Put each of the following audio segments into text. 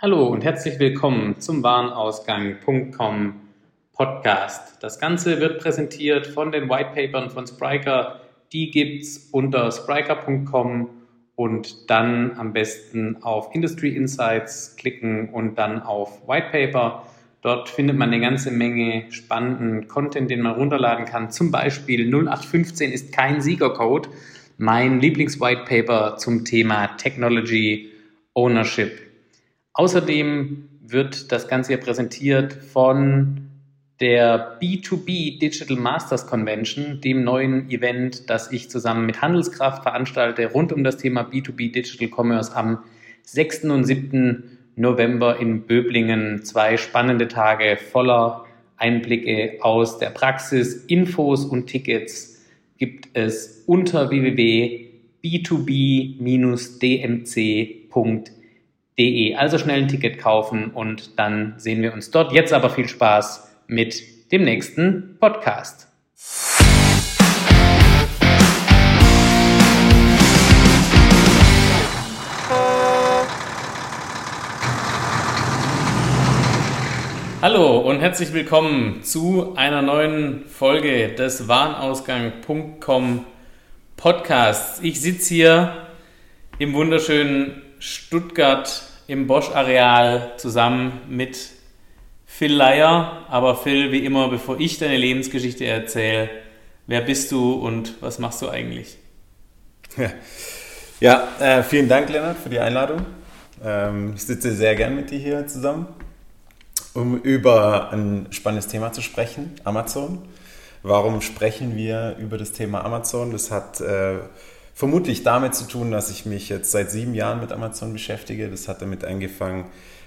Hallo und herzlich willkommen zum Warenausgang.com Podcast. Das Ganze wird präsentiert von den Whitepapern von Spriker. Die gibt's unter spriker.com und dann am besten auf Industry Insights klicken und dann auf Whitepaper. Dort findet man eine ganze Menge spannenden Content, den man runterladen kann. Zum Beispiel 0815 ist kein Siegercode. Mein Lieblings-Whitepaper zum Thema Technology Ownership. Außerdem wird das Ganze hier präsentiert von der B2B Digital Masters Convention, dem neuen Event, das ich zusammen mit Handelskraft veranstalte, rund um das Thema B2B Digital Commerce am 6. und 7. November in Böblingen. Zwei spannende Tage voller Einblicke aus der Praxis. Infos und Tickets gibt es unter www.b2b-dmc.de. Also schnell ein Ticket kaufen und dann sehen wir uns dort. Jetzt aber viel Spaß mit dem nächsten Podcast. Hallo und herzlich willkommen zu einer neuen Folge des Warenausgang.com Podcasts. Ich sitze hier im wunderschönen Stuttgart im Bosch-Areal zusammen mit Phil Leier. Aber Phil, wie immer, bevor ich deine Lebensgeschichte erzähle, wer bist du und was machst du eigentlich? Ja, äh, vielen Dank, Lennart, für die Einladung. Ähm, ich sitze sehr gern mit dir hier zusammen, um über ein spannendes Thema zu sprechen, Amazon. Warum sprechen wir über das Thema Amazon? Das hat äh, vermutlich damit zu tun, dass ich mich jetzt seit sieben Jahren mit Amazon beschäftige. Das hat damit angefangen,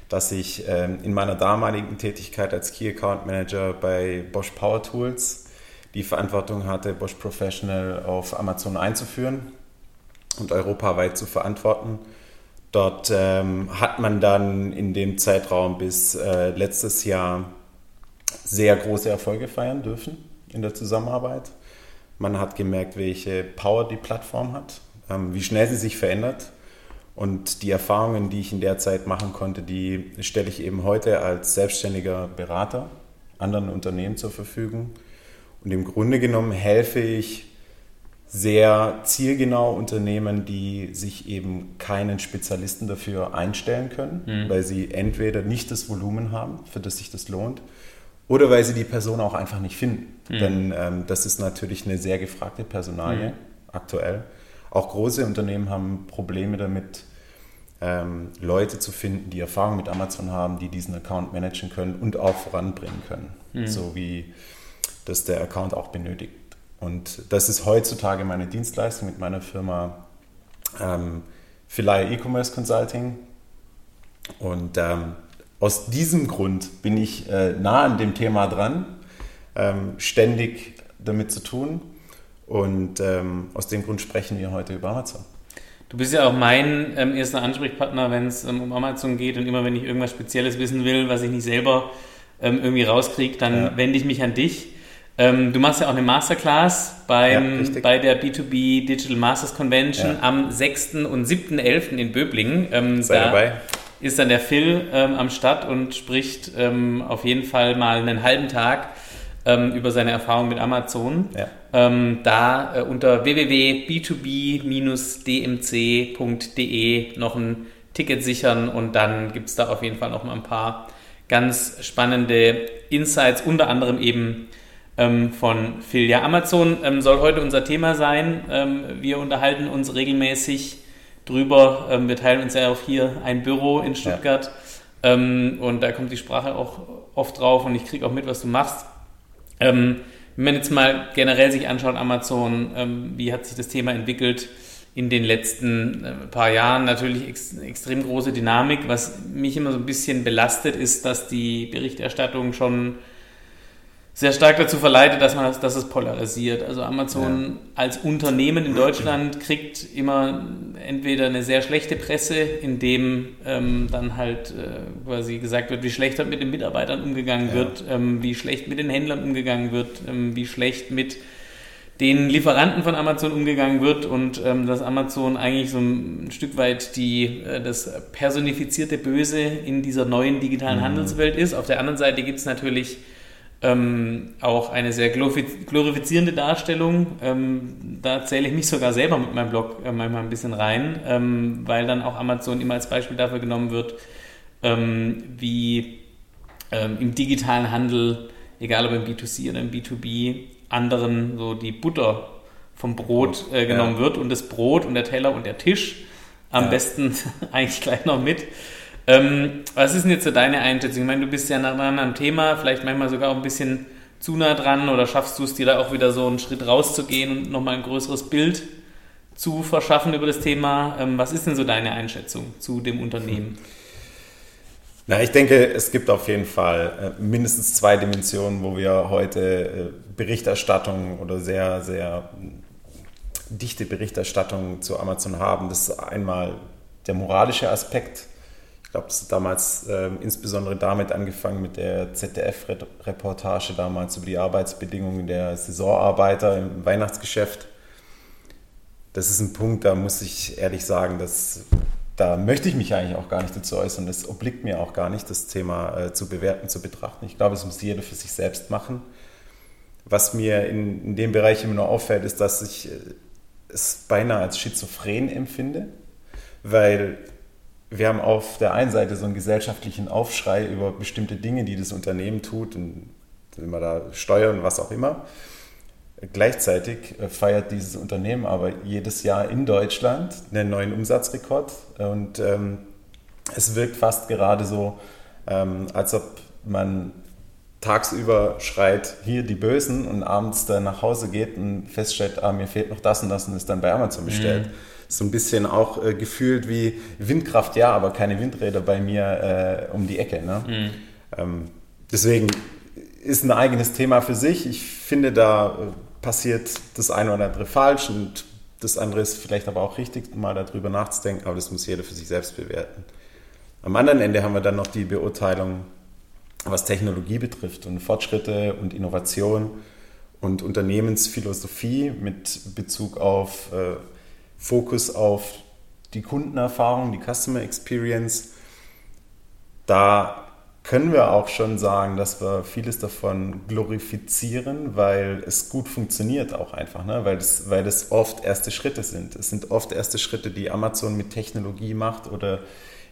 dass ich ähm, in meiner damaligen Tätigkeit als Key Account Manager bei Bosch Power Tools die Verantwortung hatte, Bosch Professional auf Amazon einzuführen und europaweit zu verantworten. Dort ähm, hat man dann in dem Zeitraum bis äh, letztes Jahr sehr große Erfolge feiern dürfen in der Zusammenarbeit. Man hat gemerkt, welche Power die Plattform hat, ähm, wie schnell sie sich verändert und die Erfahrungen, die ich in der Zeit machen konnte, die stelle ich eben heute als selbstständiger Berater anderen Unternehmen zur Verfügung. Und im Grunde genommen helfe ich sehr zielgenau Unternehmen, die sich eben keinen Spezialisten dafür einstellen können, mhm. weil sie entweder nicht das Volumen haben, für das sich das lohnt, oder weil sie die Person auch einfach nicht finden. Mhm. Denn ähm, das ist natürlich eine sehr gefragte Personalie mhm. aktuell. Auch große Unternehmen haben Probleme damit, ähm, Leute zu finden, die Erfahrung mit Amazon haben, die diesen Account managen können und auch voranbringen können, mhm. so wie das der Account auch benötigt. Und das ist heutzutage meine Dienstleistung mit meiner Firma ähm, Philia E-Commerce Consulting. Und ähm, aus diesem Grund bin ich äh, nah an dem Thema dran, ähm, ständig damit zu tun und ähm, aus dem Grund sprechen wir heute über Amazon. Du bist ja auch mein ähm, erster Ansprechpartner, wenn es ähm, um Amazon geht und immer wenn ich irgendwas Spezielles wissen will, was ich nicht selber ähm, irgendwie rauskriege, dann ja. wende ich mich an dich. Ähm, du machst ja auch eine Masterclass beim, ja, bei der B2B Digital Masters Convention ja. am 6. und 7.11. in Böblingen. Ähm, Sei da dabei. Ist dann der Phil ähm, am Start und spricht auf jeden Fall mal einen halben Tag ähm, über seine Erfahrung mit Amazon. Ja. Ähm, da äh, unter www.b2b-dmc.de noch ein Ticket sichern und dann gibt es da auf jeden Fall noch mal ein paar ganz spannende Insights, unter anderem eben ähm, von Phil. Ja, Amazon ähm, soll heute unser Thema sein. Ähm, wir unterhalten uns regelmäßig drüber. Ähm, wir teilen uns ja auch hier ein Büro in Stuttgart. Ja. und da kommt die Sprache auch oft drauf und ich kriege auch mit, was du machst. Ähm, wenn man jetzt mal generell sich anschaut, Amazon, ähm, wie hat sich das Thema entwickelt in den letzten äh, paar Jahren? Natürlich ex extrem große Dynamik. Was mich immer so ein bisschen belastet, ist, dass die Berichterstattung schon sehr stark dazu verleitet, dass man das, dass es polarisiert. Also Amazon ja. als Unternehmen in Deutschland kriegt immer entweder eine sehr schlechte Presse, in dem ähm, dann halt äh, quasi gesagt wird, wie schlecht halt mit den Mitarbeitern umgegangen ja. wird, ähm, wie schlecht mit den Händlern umgegangen wird, ähm, wie schlecht mit den Lieferanten von Amazon umgegangen wird und ähm, dass Amazon eigentlich so ein Stück weit die, äh, das personifizierte Böse in dieser neuen digitalen mhm. Handelswelt ist. Auf der anderen Seite gibt es natürlich ähm, auch eine sehr glorifizierende Darstellung. Ähm, da zähle ich mich sogar selber mit meinem Blog äh, manchmal ein bisschen rein, ähm, weil dann auch Amazon immer als Beispiel dafür genommen wird, ähm, wie ähm, im digitalen Handel, egal ob im B2C oder im B2B, anderen so die Butter vom Brot äh, genommen ja. wird und das Brot und der Teller und der Tisch am ja. besten eigentlich gleich noch mit. Ähm, was ist denn jetzt so deine Einschätzung? Ich meine, du bist ja nah dran am Thema, vielleicht manchmal sogar auch ein bisschen zu nah dran oder schaffst du es dir da auch wieder so einen Schritt rauszugehen und nochmal ein größeres Bild zu verschaffen über das Thema? Ähm, was ist denn so deine Einschätzung zu dem Unternehmen? Na, ich denke, es gibt auf jeden Fall äh, mindestens zwei Dimensionen, wo wir heute äh, Berichterstattung oder sehr, sehr dichte Berichterstattung zu Amazon haben. Das ist einmal der moralische Aspekt. Ich glaube, das hat damals äh, insbesondere damit angefangen mit der ZDF-Reportage damals über die Arbeitsbedingungen der Saisonarbeiter im Weihnachtsgeschäft. Das ist ein Punkt, da muss ich ehrlich sagen, dass da möchte ich mich eigentlich auch gar nicht dazu äußern. Es obliegt mir auch gar nicht, das Thema äh, zu bewerten, zu betrachten. Ich glaube, es muss jeder für sich selbst machen. Was mir in, in dem Bereich immer nur auffällt, ist, dass ich äh, es beinahe als schizophren empfinde, weil wir haben auf der einen Seite so einen gesellschaftlichen Aufschrei über bestimmte Dinge, die das Unternehmen tut und immer da steuern, was auch immer. Gleichzeitig äh, feiert dieses Unternehmen aber jedes Jahr in Deutschland einen neuen Umsatzrekord und ähm, es wirkt fast gerade so, ähm, als ob man tagsüber schreit, hier die Bösen und abends dann nach Hause geht und feststellt, ah, mir fehlt noch das und das und ist dann bei Amazon bestellt. Mhm. So ein bisschen auch äh, gefühlt wie Windkraft, ja, aber keine Windräder bei mir äh, um die Ecke. Ne? Mhm. Ähm, deswegen ist ein eigenes Thema für sich. Ich finde, da äh, passiert das eine oder andere falsch und das andere ist vielleicht aber auch richtig, mal darüber nachzudenken, aber das muss jeder für sich selbst bewerten. Am anderen Ende haben wir dann noch die Beurteilung, was Technologie betrifft und Fortschritte und Innovation und Unternehmensphilosophie mit Bezug auf äh, Fokus auf die Kundenerfahrung, die Customer Experience. Da können wir auch schon sagen, dass wir vieles davon glorifizieren, weil es gut funktioniert auch einfach, ne? weil, es, weil es oft erste Schritte sind. Es sind oft erste Schritte, die Amazon mit Technologie macht oder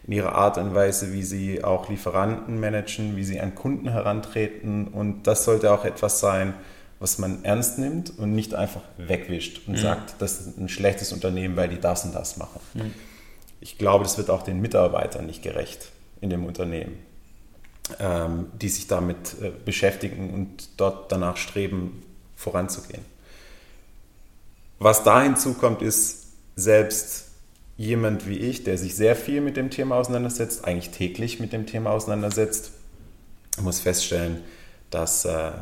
in ihrer Art und Weise, wie sie auch Lieferanten managen, wie sie an Kunden herantreten. Und das sollte auch etwas sein, was man ernst nimmt und nicht einfach wegwischt und mhm. sagt, das ist ein schlechtes Unternehmen, weil die das und das machen. Mhm. Ich glaube, das wird auch den Mitarbeitern nicht gerecht in dem Unternehmen, ähm, die sich damit äh, beschäftigen und dort danach streben, voranzugehen. Was da hinzukommt, ist selbst jemand wie ich, der sich sehr viel mit dem Thema auseinandersetzt, eigentlich täglich mit dem Thema auseinandersetzt, muss feststellen, dass äh,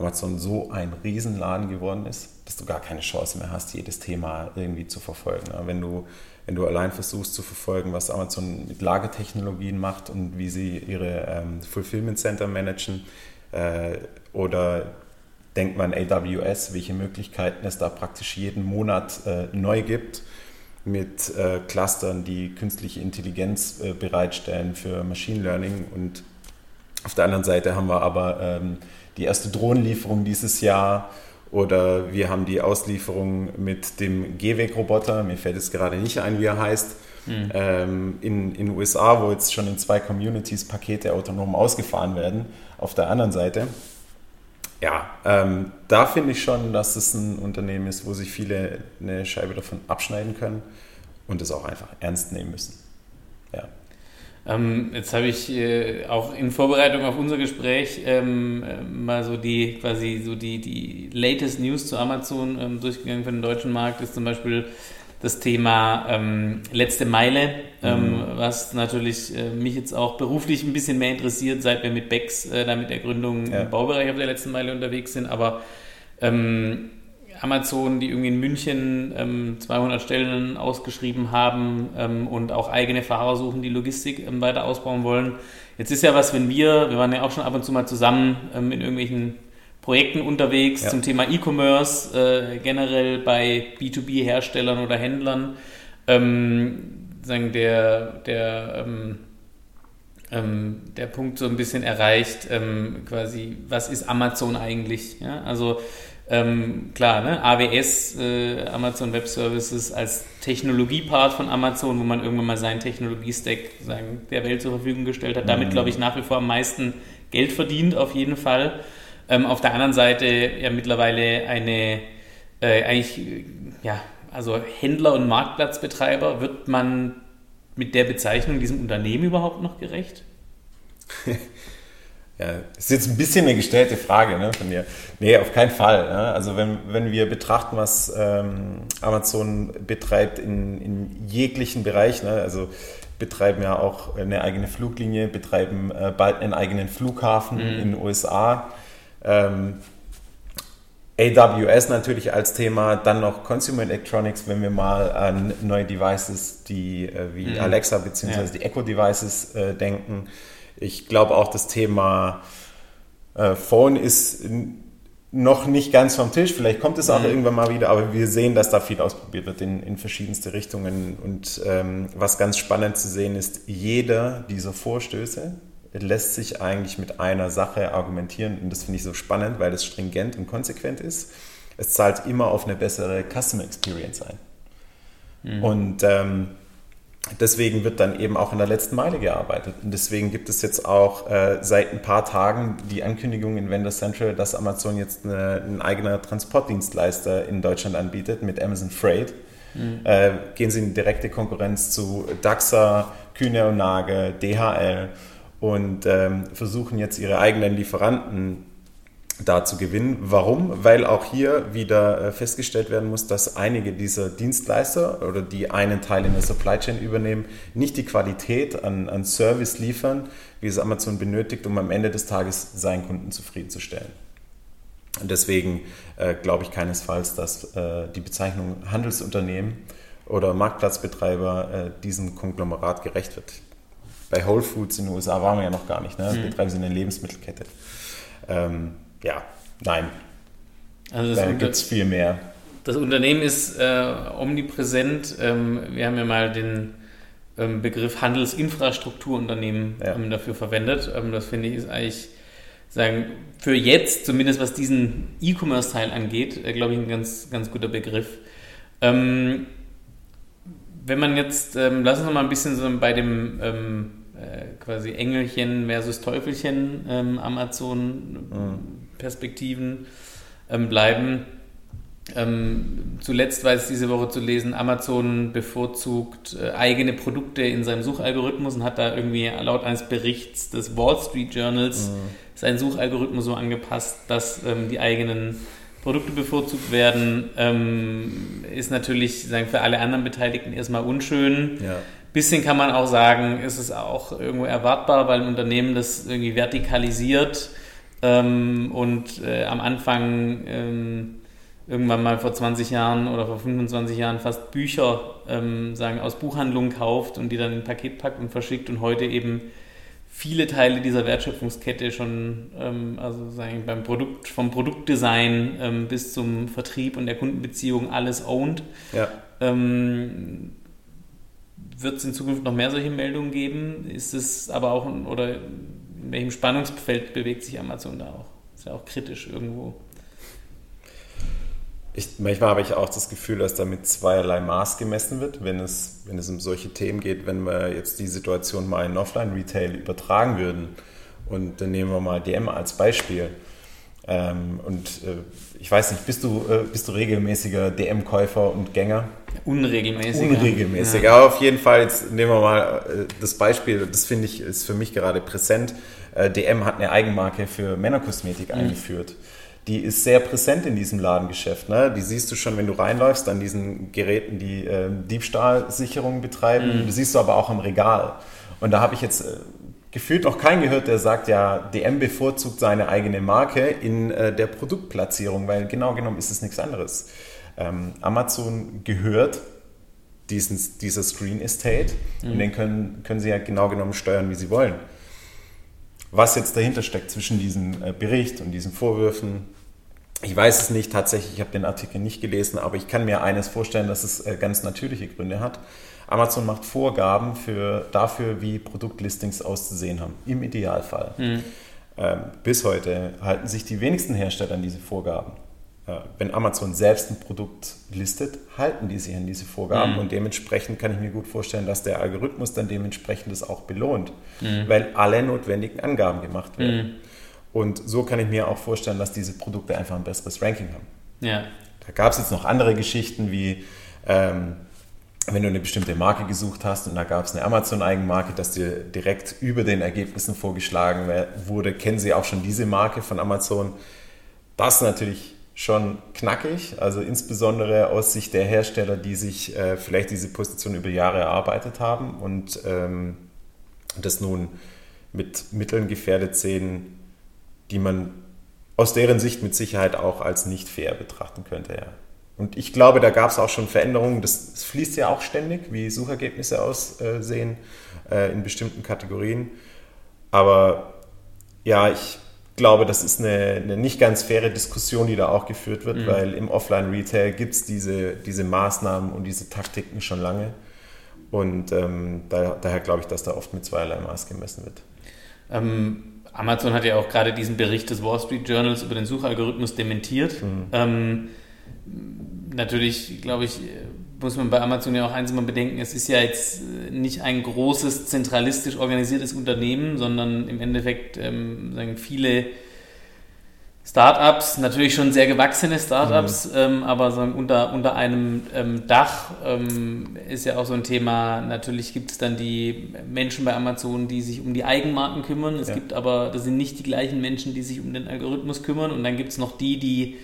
Amazon so ein Riesenladen geworden ist, dass du gar keine Chance mehr hast, jedes Thema irgendwie zu verfolgen. Wenn du, wenn du allein versuchst zu verfolgen, was Amazon mit Lagertechnologien macht und wie sie ihre ähm, Fulfillment Center managen, äh, oder denkt man AWS, welche Möglichkeiten es da praktisch jeden Monat äh, neu gibt mit äh, Clustern, die künstliche Intelligenz äh, bereitstellen für Machine Learning. Und auf der anderen Seite haben wir aber ähm, die erste Drohnenlieferung dieses Jahr oder wir haben die Auslieferung mit dem Gehweg-Roboter, mir fällt es gerade nicht ein, wie er heißt, mhm. ähm, in den USA, wo jetzt schon in zwei Communities Pakete autonom ausgefahren werden. Auf der anderen Seite ja, ähm, da finde ich schon, dass es ein Unternehmen ist, wo sich viele eine Scheibe davon abschneiden können und es auch einfach ernst nehmen müssen. Ähm, jetzt habe ich äh, auch in Vorbereitung auf unser Gespräch ähm, äh, mal so die quasi so die, die latest News zu Amazon ähm, durchgegangen für den deutschen Markt. Ist zum Beispiel das Thema ähm, letzte Meile, ähm, mhm. was natürlich äh, mich jetzt auch beruflich ein bisschen mehr interessiert, seit wir mit Becks äh, da mit der Gründung ja. im Baubereich auf der letzten Meile unterwegs sind. Aber ähm, Amazon, die irgendwie in München 200 ähm, Stellen ausgeschrieben haben ähm, und auch eigene Fahrer suchen, die Logistik ähm, weiter ausbauen wollen. Jetzt ist ja was, wenn wir, wir waren ja auch schon ab und zu mal zusammen in irgendwelchen Projekten unterwegs ja. zum Thema E-Commerce, äh, generell bei B2B-Herstellern oder Händlern. Ähm, sagen der, der, ähm, ähm, der Punkt so ein bisschen erreicht, ähm, quasi, was ist Amazon eigentlich? Ja? Also ähm, klar, ne? AWS, äh, Amazon Web Services als Technologiepart von Amazon, wo man irgendwann mal seinen Technologiestack sagen, der Welt zur Verfügung gestellt hat, damit, mhm. glaube ich, nach wie vor am meisten Geld verdient, auf jeden Fall. Ähm, auf der anderen Seite ja mittlerweile eine, äh, eigentlich, ja, also Händler und Marktplatzbetreiber, wird man mit der Bezeichnung diesem Unternehmen überhaupt noch gerecht? Ja, ist jetzt ein bisschen eine gestellte Frage ne, von dir. Nee, auf keinen Fall. Ne? Also wenn, wenn wir betrachten, was ähm, Amazon betreibt in, in jeglichen Bereichen, ne? also betreiben ja auch eine eigene Fluglinie, betreiben äh, bald einen eigenen Flughafen mhm. in den USA. Ähm, AWS natürlich als Thema, dann noch Consumer Electronics, wenn wir mal an neue Devices, die äh, wie mhm. Alexa bzw. Ja. die Echo Devices äh, denken. Ich glaube auch das Thema äh, Phone ist noch nicht ganz vom Tisch. Vielleicht kommt es auch mhm. irgendwann mal wieder, aber wir sehen, dass da viel ausprobiert wird in, in verschiedenste Richtungen. Und ähm, was ganz spannend zu sehen ist, jeder dieser Vorstöße lässt sich eigentlich mit einer Sache argumentieren. Und das finde ich so spannend, weil es stringent und konsequent ist. Es zahlt immer auf eine bessere Customer Experience ein. Mhm. Und ähm, deswegen wird dann eben auch in der letzten Meile gearbeitet. Und deswegen gibt es jetzt auch äh, seit ein paar Tagen die Ankündigung in Vendor Central, dass Amazon jetzt eine, ein eigener Transportdienstleister in Deutschland anbietet mit Amazon Freight. Mhm. Äh, gehen sie in direkte Konkurrenz zu Daxa, Kühne und Nagel, DHL und ähm, versuchen jetzt ihre eigenen Lieferanten da zu gewinnen. Warum? Weil auch hier wieder äh, festgestellt werden muss, dass einige dieser Dienstleister oder die einen Teil in der Supply Chain übernehmen, nicht die Qualität an, an Service liefern, wie es Amazon benötigt, um am Ende des Tages seinen Kunden zufriedenzustellen. Und deswegen äh, glaube ich keinesfalls, dass äh, die Bezeichnung Handelsunternehmen oder Marktplatzbetreiber äh, diesem Konglomerat gerecht wird. Bei Whole Foods in den USA waren wir ja noch gar nicht. Ne? Mhm. Betreiben sie eine Lebensmittelkette. Ähm, ja, nein. Also da gibt es viel mehr. Das Unternehmen ist äh, omnipräsent. Ähm, wir haben ja mal den ähm, Begriff Handelsinfrastrukturunternehmen ja. ähm, dafür verwendet. Ähm, das finde ich ist eigentlich sagen, für jetzt, zumindest was diesen E-Commerce-Teil angeht, äh, glaube ich, ein ganz, ganz guter Begriff. Ähm, wenn man jetzt, ähm, lass uns noch mal ein bisschen so bei dem äh, quasi Engelchen versus Teufelchen ähm, Amazon-Perspektiven ähm, bleiben. Ähm, zuletzt war es diese Woche zu lesen, Amazon bevorzugt äh, eigene Produkte in seinem Suchalgorithmus und hat da irgendwie laut eines Berichts des Wall Street Journals mhm. seinen Suchalgorithmus so angepasst, dass ähm, die eigenen Produkte bevorzugt werden, ähm, ist natürlich sagen, für alle anderen Beteiligten erstmal unschön. Ja bisschen kann man auch sagen, ist es auch irgendwo erwartbar, weil ein Unternehmen das irgendwie vertikalisiert ähm, und äh, am Anfang ähm, irgendwann mal vor 20 Jahren oder vor 25 Jahren fast Bücher ähm, sagen, aus Buchhandlungen kauft und die dann in ein Paket packt und verschickt und heute eben viele Teile dieser Wertschöpfungskette schon, ähm, also sagen beim Produkt, vom Produktdesign ähm, bis zum Vertrieb und der Kundenbeziehung alles owned. Ja. Ähm, wird es in Zukunft noch mehr solche Meldungen geben? Ist es aber auch, oder in welchem Spannungsfeld bewegt sich Amazon da auch? Ist ja auch kritisch irgendwo. Ich, manchmal habe ich auch das Gefühl, dass da mit zweierlei Maß gemessen wird, wenn es, wenn es um solche Themen geht. Wenn wir jetzt die Situation mal in Offline-Retail übertragen würden und dann nehmen wir mal DM als Beispiel. Ähm, und äh, ich weiß nicht, bist du, äh, bist du regelmäßiger DM-Käufer und Gänger? Unregelmäßig. Unregelmäßig. Ja. Aber auf jeden Fall, jetzt nehmen wir mal äh, das Beispiel, das finde ich, ist für mich gerade präsent. Äh, DM hat eine Eigenmarke für Männerkosmetik mhm. eingeführt. Die ist sehr präsent in diesem Ladengeschäft. Ne? Die siehst du schon, wenn du reinläufst, an diesen Geräten, die äh, Diebstahlsicherungen betreiben. Mhm. Du siehst du aber auch am Regal. Und da habe ich jetzt äh, gefühlt noch keinen gehört, der sagt, ja, DM bevorzugt seine eigene Marke in äh, der Produktplatzierung, weil genau genommen ist es nichts anderes. Ähm, Amazon gehört diesen, dieser Screen Estate mhm. und den können, können sie ja genau genommen steuern, wie sie wollen. Was jetzt dahinter steckt zwischen diesem äh, Bericht und diesen Vorwürfen, ich weiß es nicht tatsächlich, ich habe den Artikel nicht gelesen, aber ich kann mir eines vorstellen, dass es äh, ganz natürliche Gründe hat. Amazon macht Vorgaben für, dafür, wie Produktlistings auszusehen haben, im Idealfall. Mhm. Ähm, bis heute halten sich die wenigsten Hersteller an diese Vorgaben. Äh, wenn Amazon selbst ein Produkt listet, halten die sich an diese Vorgaben mhm. und dementsprechend kann ich mir gut vorstellen, dass der Algorithmus dann dementsprechend das auch belohnt, mhm. weil alle notwendigen Angaben gemacht werden. Mhm. Und so kann ich mir auch vorstellen, dass diese Produkte einfach ein besseres Ranking haben. Ja. Da gab es jetzt noch andere Geschichten wie ähm, wenn du eine bestimmte Marke gesucht hast und da gab es eine Amazon-Eigenmarke, dass dir direkt über den Ergebnissen vorgeschlagen wurde, kennen sie auch schon diese Marke von Amazon. Das natürlich schon knackig, also insbesondere aus Sicht der Hersteller, die sich äh, vielleicht diese Position über Jahre erarbeitet haben und ähm, das nun mit Mitteln gefährdet sehen, die man aus deren Sicht mit Sicherheit auch als nicht fair betrachten könnte. Ja. Und ich glaube, da gab es auch schon Veränderungen. Das, das, fließt ja auch ständig, wie Suchergebnisse aussehen äh, in bestimmten Kategorien. Aber ja, ich glaube, das ist eine, eine, nicht ganz faire Diskussion, die da auch geführt wird, mhm. weil im Offline-Retail gibt es diese, diese Maßnahmen und diese Taktiken schon lange. Und ähm, da, daher glaube ich, dass da oft mit zweierlei Maß gemessen wird. Ähm, Amazon hat ja auch gerade diesen Bericht des Wall Street Journals über den Suchalgorithmus dementiert. Mhm. Ähm, natürlich, glaube ich, muss man bei Amazon ja auch eins mal bedenken, es ist ja jetzt nicht ein großes, zentralistisch organisiertes Unternehmen, sondern im Endeffekt ähm, sagen viele Startups, natürlich schon sehr gewachsene Startups, mhm. ähm, aber sagen, unter, unter einem ähm, Dach ähm, ist ja auch so ein Thema, natürlich gibt es dann die Menschen bei Amazon, die sich um die Eigenmarken kümmern, es ja. gibt aber, das sind nicht die gleichen Menschen, die sich um den Algorithmus kümmern und dann gibt es noch die, die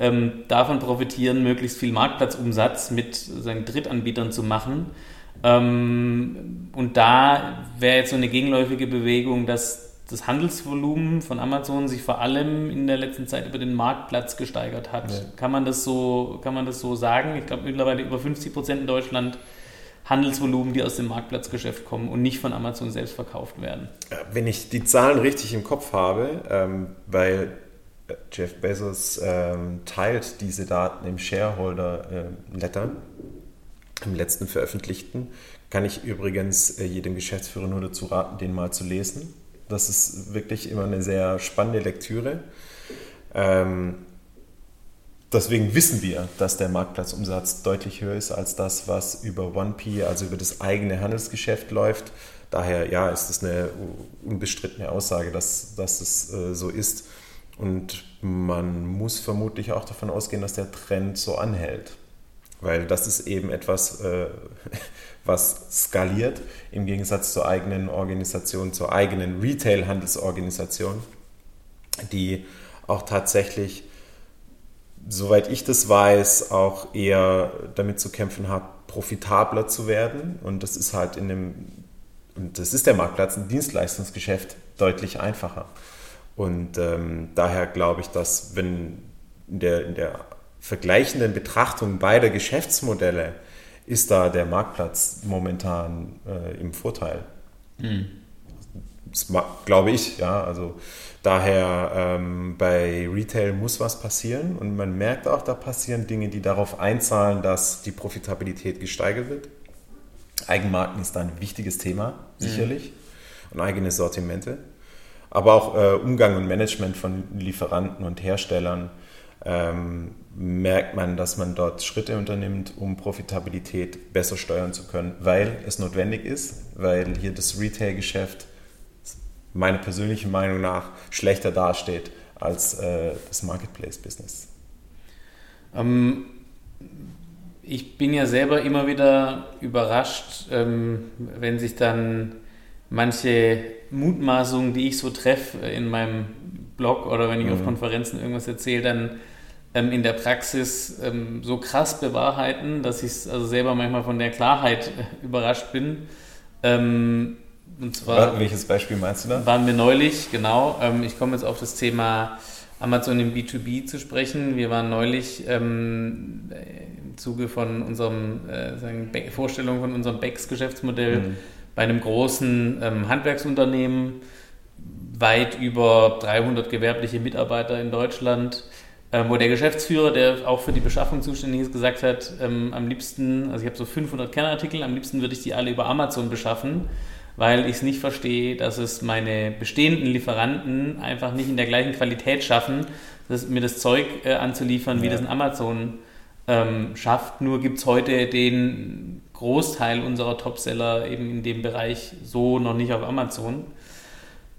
ähm, davon profitieren, möglichst viel Marktplatzumsatz mit sagen, Drittanbietern zu machen. Ähm, und da wäre jetzt so eine gegenläufige Bewegung, dass das Handelsvolumen von Amazon sich vor allem in der letzten Zeit über den Marktplatz gesteigert hat. Ja. Kann, man das so, kann man das so sagen? Ich glaube mittlerweile über 50 Prozent in Deutschland Handelsvolumen, die aus dem Marktplatzgeschäft kommen und nicht von Amazon selbst verkauft werden. Wenn ich die Zahlen richtig im Kopf habe, ähm, weil Jeff Bezos ähm, teilt diese Daten im Shareholder-Letter, äh, im letzten veröffentlichten. Kann ich übrigens äh, jedem Geschäftsführer nur dazu raten, den mal zu lesen. Das ist wirklich immer eine sehr spannende Lektüre. Ähm, deswegen wissen wir, dass der Marktplatzumsatz deutlich höher ist als das, was über 1P, also über das eigene Handelsgeschäft läuft. Daher ja, ist es eine unbestrittene Aussage, dass, dass es äh, so ist. Und man muss vermutlich auch davon ausgehen, dass der Trend so anhält. Weil das ist eben etwas, äh, was skaliert im Gegensatz zur eigenen Organisation, zur eigenen Retail-Handelsorganisation, die auch tatsächlich, soweit ich das weiß, auch eher damit zu kämpfen hat, profitabler zu werden. Und das ist halt in dem, das ist der Marktplatz, ein Dienstleistungsgeschäft deutlich einfacher. Und ähm, daher glaube ich, dass wenn in der, in der vergleichenden Betrachtung beider Geschäftsmodelle ist da der Marktplatz momentan äh, im Vorteil. Mhm. Das glaube ich, ja. Also daher ähm, bei Retail muss was passieren und man merkt auch, da passieren Dinge, die darauf einzahlen, dass die Profitabilität gesteigert wird. Eigenmarken ist da ein wichtiges Thema, sicherlich. Mhm. Und eigene Sortimente aber auch äh, Umgang und Management von Lieferanten und Herstellern ähm, merkt man, dass man dort Schritte unternimmt, um Profitabilität besser steuern zu können, weil es notwendig ist, weil hier das Retail-Geschäft meiner persönlichen Meinung nach schlechter dasteht als äh, das Marketplace-Business. Ähm, ich bin ja selber immer wieder überrascht, ähm, wenn sich dann manche Mutmaßungen, die ich so treffe in meinem Blog oder wenn ich mhm. auf Konferenzen irgendwas erzähle, dann ähm, in der Praxis ähm, so krass bewahrheiten, dass ich also selber manchmal von der Klarheit äh, überrascht bin. Ähm, und zwar, welches Beispiel meinst du da? Waren wir neulich, genau. Ähm, ich komme jetzt auf das Thema Amazon im B2B zu sprechen. Wir waren neulich ähm, im Zuge von unserem äh, sagen, Vorstellung von unserem BEX-Geschäftsmodell mhm bei einem großen ähm, Handwerksunternehmen weit über 300 gewerbliche Mitarbeiter in Deutschland, ähm, wo der Geschäftsführer, der auch für die Beschaffung zuständig ist, gesagt hat, ähm, am liebsten, also ich habe so 500 Kernartikel, am liebsten würde ich die alle über Amazon beschaffen, weil ich es nicht verstehe, dass es meine bestehenden Lieferanten einfach nicht in der gleichen Qualität schaffen, das, mir das Zeug äh, anzuliefern, ja. wie das ein Amazon ähm, schafft. Nur gibt es heute den Großteil unserer Topseller eben in dem Bereich so noch nicht auf Amazon.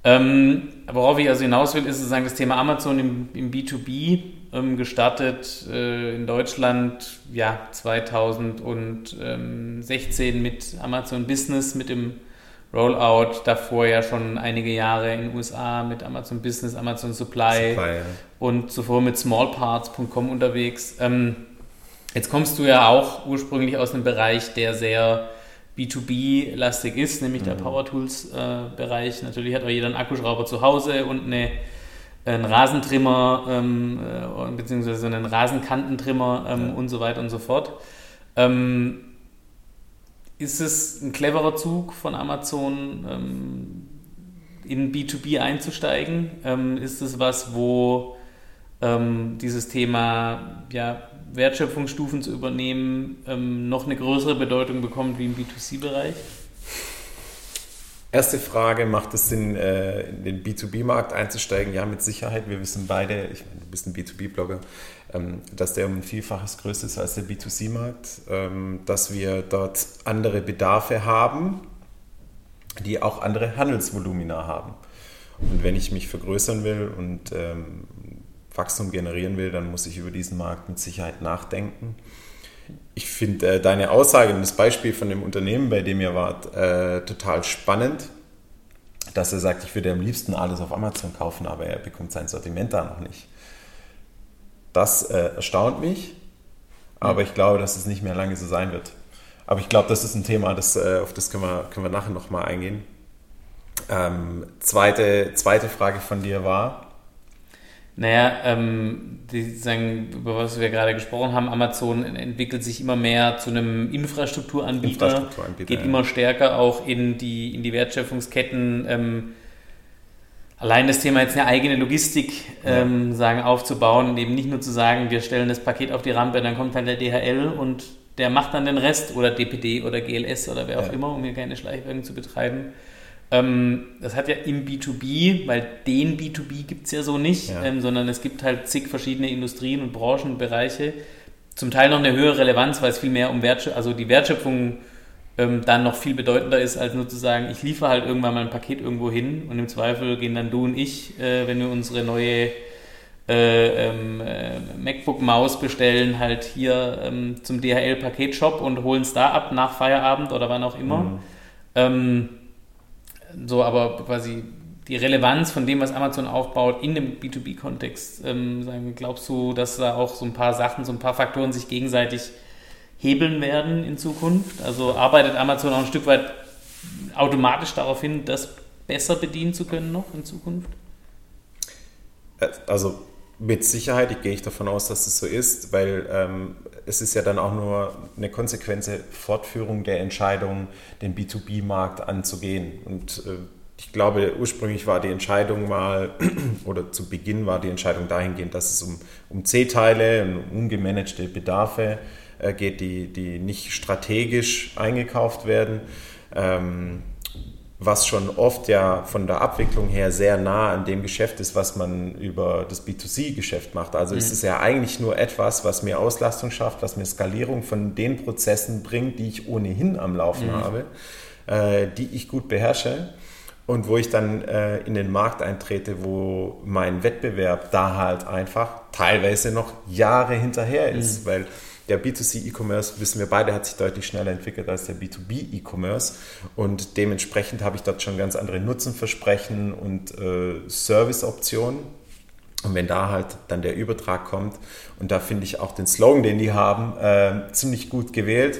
Ähm, worauf ich also hinaus will, ist sozusagen das Thema Amazon im, im B2B ähm, gestartet äh, in Deutschland ja 2016 mit Amazon Business, mit dem Rollout, davor ja schon einige Jahre in den USA mit Amazon Business, Amazon Supply, Supply ja. und zuvor mit smallparts.com unterwegs. Ähm, Jetzt kommst du ja auch ursprünglich aus einem Bereich, der sehr B2B-lastig ist, nämlich mhm. der Power Tools-Bereich. Äh, Natürlich hat auch jeder einen Akkuschrauber zu Hause und eine, einen Rasentrimmer ähm, äh, beziehungsweise einen Rasenkantentrimmer ähm, ja. und so weiter und so fort. Ähm, ist es ein cleverer Zug von Amazon, ähm, in B2B einzusteigen? Ähm, ist es was, wo ähm, dieses Thema ja, Wertschöpfungsstufen zu übernehmen, ähm, noch eine größere Bedeutung bekommt wie im B2C-Bereich? Erste Frage, macht es Sinn, äh, in den B2B-Markt einzusteigen? Ja, mit Sicherheit. Wir wissen beide, ich meine, du bist ein B2B-Blogger, ähm, dass der um ein Vielfaches größer ist als der B2C-Markt, ähm, dass wir dort andere Bedarfe haben, die auch andere Handelsvolumina haben. Und wenn ich mich vergrößern will und Wachstum generieren will, dann muss ich über diesen Markt mit Sicherheit nachdenken. Ich finde äh, deine Aussage und das Beispiel von dem Unternehmen, bei dem ihr wart, äh, total spannend, dass er sagt, ich würde am liebsten alles auf Amazon kaufen, aber er bekommt sein Sortiment da noch nicht. Das äh, erstaunt mich, aber ich glaube, dass es nicht mehr lange so sein wird. Aber ich glaube, das ist ein Thema, das, äh, auf das können wir, können wir nachher nochmal eingehen. Ähm, zweite, zweite Frage von dir war, naja, ähm, die sagen, über was wir gerade gesprochen haben, Amazon entwickelt sich immer mehr zu einem Infrastrukturanbieter, Infrastrukturanbieter geht ja. immer stärker auch in die, in die Wertschöpfungsketten. Ähm, allein das Thema jetzt eine eigene Logistik ähm, ja. sagen, aufzubauen, eben nicht nur zu sagen, wir stellen das Paket auf die Rampe, dann kommt dann der DHL und der macht dann den Rest oder DPD oder GLS oder wer auch immer, um hier keine Schleichwirkung zu betreiben das hat ja im B2B, weil den B2B gibt es ja so nicht, ja. Ähm, sondern es gibt halt zig verschiedene Industrien und Branchenbereiche. Zum Teil noch eine höhere Relevanz, weil es viel mehr um Wertschöpfung, also die Wertschöpfung ähm, dann noch viel bedeutender ist, als nur zu sagen, ich liefere halt irgendwann mal ein Paket irgendwo hin und im Zweifel gehen dann du und ich, äh, wenn wir unsere neue äh, ähm, äh, MacBook-Maus bestellen, halt hier ähm, zum DHL-Paketshop und holen es da ab nach Feierabend oder wann auch immer. Mhm. So, aber quasi die Relevanz von dem, was Amazon aufbaut, in dem B2B-Kontext, ähm, glaubst du, dass da auch so ein paar Sachen, so ein paar Faktoren sich gegenseitig hebeln werden in Zukunft? Also arbeitet Amazon auch ein Stück weit automatisch darauf hin, das besser bedienen zu können noch in Zukunft? Äh, also mit Sicherheit, ich gehe ich davon aus, dass es so ist, weil ähm, es ist ja dann auch nur eine konsequente Fortführung der Entscheidung, den B2B-Markt anzugehen. Und äh, ich glaube, ursprünglich war die Entscheidung mal, oder zu Beginn war die Entscheidung dahingehend, dass es um, um C-Teile um ungemanagte Bedarfe äh, geht, die, die nicht strategisch eingekauft werden. Ähm, was schon oft ja von der Abwicklung her sehr nah an dem Geschäft ist, was man über das B2C-Geschäft macht. Also mhm. ist es ja eigentlich nur etwas, was mir Auslastung schafft, was mir Skalierung von den Prozessen bringt, die ich ohnehin am Laufen mhm. habe, äh, die ich gut beherrsche und wo ich dann äh, in den Markt eintrete, wo mein Wettbewerb da halt einfach teilweise noch Jahre hinterher ist, mhm. weil der B2C-E-Commerce, wissen wir beide, hat sich deutlich schneller entwickelt als der B2B-E-Commerce. Und dementsprechend habe ich dort schon ganz andere Nutzenversprechen und äh, Serviceoptionen. Und wenn da halt dann der Übertrag kommt, und da finde ich auch den Slogan, den die haben, äh, ziemlich gut gewählt.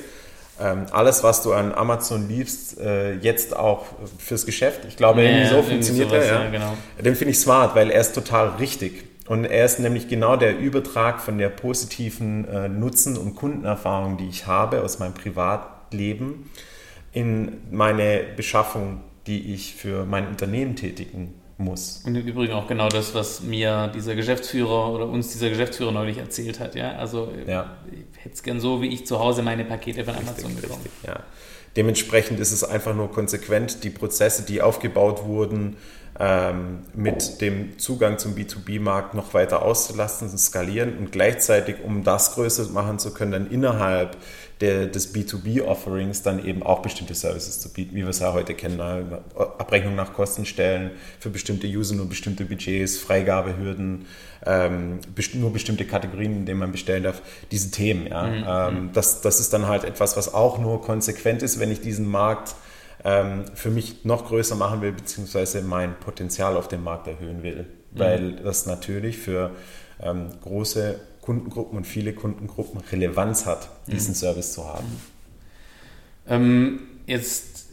Ähm, alles, was du an Amazon liebst, äh, jetzt auch fürs Geschäft. Ich glaube, ja, irgendwie so funktioniert er. Ja. Ja, genau. Den finde ich smart, weil er ist total richtig. Und er ist nämlich genau der Übertrag von der positiven äh, Nutzen- und Kundenerfahrung, die ich habe aus meinem Privatleben, in meine Beschaffung, die ich für mein Unternehmen tätigen muss. Und im Übrigen auch genau das, was mir dieser Geschäftsführer oder uns dieser Geschäftsführer neulich erzählt hat. Ja? Also ja. ich hätte es gern so, wie ich zu Hause meine Pakete von richtig, Amazon bekomme. Richtig, ja. Dementsprechend ist es einfach nur konsequent, die Prozesse, die aufgebaut wurden, ähm, mit dem Zugang zum B2B-Markt noch weiter auszulasten, zu skalieren und gleichzeitig, um das größer machen zu können, dann innerhalb der, des B2B-Offerings dann eben auch bestimmte Services zu bieten, wie wir es ja heute kennen. Abrechnung nach Kostenstellen für bestimmte User, nur bestimmte Budgets, Freigabehürden, ähm, nur bestimmte Kategorien, in denen man bestellen darf. Diese Themen, ja. Mhm. Ähm, mhm. das, das ist dann halt etwas, was auch nur konsequent ist, wenn ich diesen Markt ähm, für mich noch größer machen will, beziehungsweise mein Potenzial auf dem Markt erhöhen will. Mhm. Weil das natürlich für ähm, große Kundengruppen und viele Kundengruppen Relevanz hat, diesen mhm. Service zu haben. Ähm, jetzt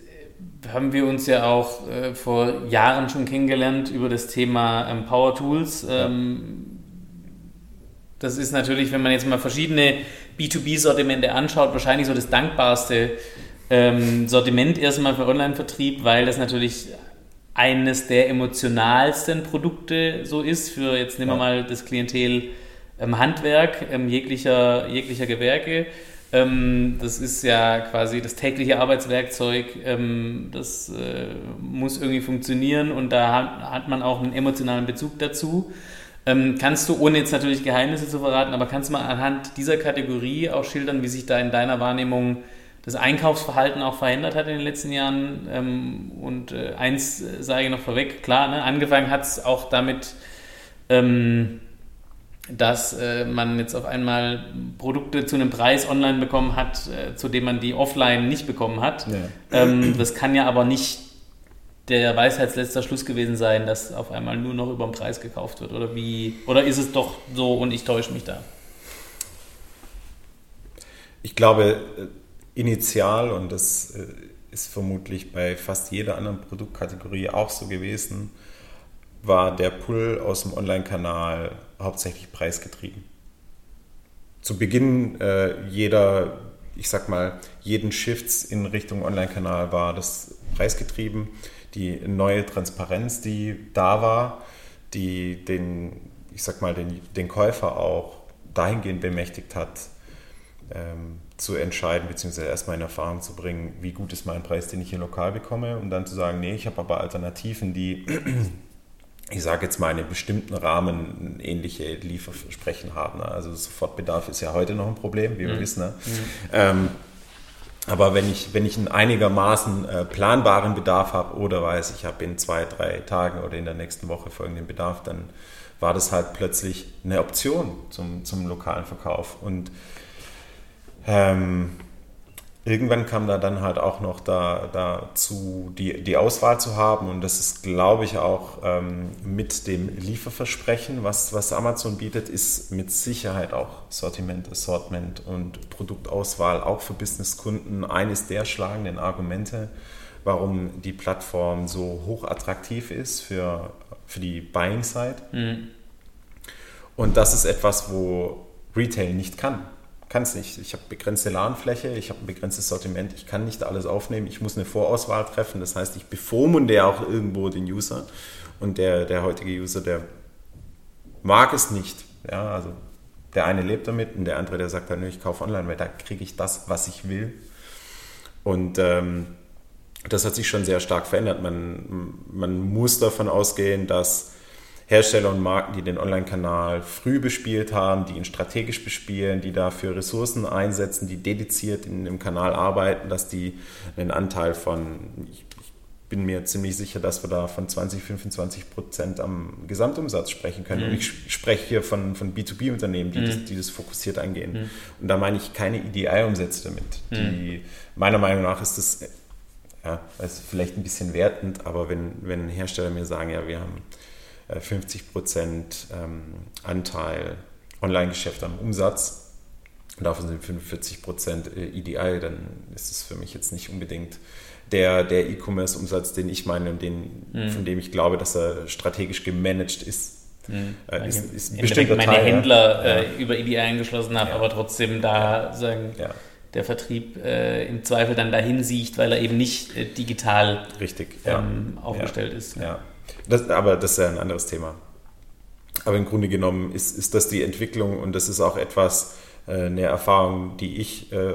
haben wir uns ja auch äh, vor Jahren schon kennengelernt über das Thema ähm, Power Tools. Ähm, das ist natürlich, wenn man jetzt mal verschiedene B2B-Sortimente anschaut, wahrscheinlich so das dankbarste ähm, Sortiment erstmal für Online-Vertrieb, weil das natürlich eines der emotionalsten Produkte so ist für, jetzt nehmen wir mal das Klientel ähm, Handwerk ähm, jeglicher, jeglicher Gewerke. Ähm, das ist ja quasi das tägliche Arbeitswerkzeug, ähm, das äh, muss irgendwie funktionieren und da hat, hat, man auch einen emotionalen Bezug dazu. Ähm, kannst du, ohne jetzt natürlich Geheimnisse zu verraten, aber kannst du mal anhand dieser Kategorie auch schildern, wie sich da in deiner Wahrnehmung das Einkaufsverhalten auch verändert hat in den letzten Jahren? Ähm, und äh, eins sage ich noch vorweg, klar, ne, angefangen hat es auch damit, ähm, dass äh, man jetzt auf einmal Produkte zu einem Preis online bekommen hat, äh, zu dem man die offline nicht bekommen hat. Ja. Ähm, das kann ja aber nicht der Weisheitsletzter Schluss gewesen sein, dass auf einmal nur noch über den Preis gekauft wird. Oder wie? Oder ist es doch so und ich täusche mich da? Ich glaube, äh, initial, und das äh, ist vermutlich bei fast jeder anderen Produktkategorie auch so gewesen, war der Pull aus dem Online-Kanal hauptsächlich preisgetrieben. Zu Beginn äh, jeder, ich sag mal, jeden Shifts in Richtung Online-Kanal war das preisgetrieben. Die neue Transparenz, die da war, die den, ich sag mal, den, den Käufer auch dahingehend bemächtigt hat, ähm, zu entscheiden, beziehungsweise erstmal in Erfahrung zu bringen, wie gut ist mein Preis, den ich hier lokal bekomme, und dann zu sagen, nee, ich habe aber Alternativen, die ich sage jetzt mal, in einem bestimmten Rahmen ähnliche Lieferversprechen haben. Ne? Also Sofortbedarf ist ja heute noch ein Problem, wie wir mhm. wissen. Ne? Mhm. Ähm, aber wenn ich, wenn ich einen einigermaßen äh, planbaren Bedarf habe oder weiß, ich habe in zwei, drei Tagen oder in der nächsten Woche folgenden Bedarf, dann war das halt plötzlich eine Option zum, zum lokalen Verkauf. Und ähm, irgendwann kam da dann halt auch noch da, dazu, die, die Auswahl zu haben. Und das ist, glaube ich, auch ähm, mit dem Lieferversprechen, was, was Amazon bietet, ist mit Sicherheit auch Sortiment, Assortment und Produktauswahl auch für Businesskunden eines der schlagenden Argumente, warum die Plattform so hoch attraktiv ist für, für die Buying-Side. Mhm. Und das ist etwas, wo Retail nicht kann kann es nicht. Ich habe begrenzte Ladenfläche, ich habe ein begrenztes Sortiment, ich kann nicht alles aufnehmen, ich muss eine Vorauswahl treffen. Das heißt, ich bevormunde auch irgendwo den User und der, der heutige User, der mag es nicht. Ja, also der eine lebt damit und der andere, der sagt dann, ich kaufe online, weil da kriege ich das, was ich will. Und ähm, das hat sich schon sehr stark verändert. Man, man muss davon ausgehen, dass Hersteller und Marken, die den Online-Kanal früh bespielt haben, die ihn strategisch bespielen, die dafür Ressourcen einsetzen, die dediziert in dem Kanal arbeiten, dass die einen Anteil von, ich, bin mir ziemlich sicher, dass wir da von 20, 25 Prozent am Gesamtumsatz sprechen können. Mhm. Und ich spreche hier von, von B2B-Unternehmen, die, mhm. das, die das fokussiert angehen. Mhm. Und da meine ich keine EDI-Umsätze damit. Die, mhm. meiner Meinung nach ist das ja, ist vielleicht ein bisschen wertend, aber wenn, wenn Hersteller mir sagen, ja, wir haben 50 äh, Prozent ähm, Anteil Online-Geschäft am Umsatz. Davon sind 45 Prozent EDI, äh, dann ist es für mich jetzt nicht unbedingt der, der E-Commerce-Umsatz, den ich meine und den, mhm. von dem ich glaube, dass er strategisch gemanagt ist. Mhm. Äh, ist, ist ein bestimmter meine Teil, Händler ja. äh, über EDI eingeschlossen habe, ja. aber trotzdem da sagen, ja. der Vertrieb äh, im Zweifel dann dahin sieht, weil er eben nicht äh, digital Richtig, ähm, aufgestellt ist. Ja. Das, aber das ist ja ein anderes Thema. Aber im Grunde genommen ist, ist das die Entwicklung und das ist auch etwas, äh, eine Erfahrung, die ich äh,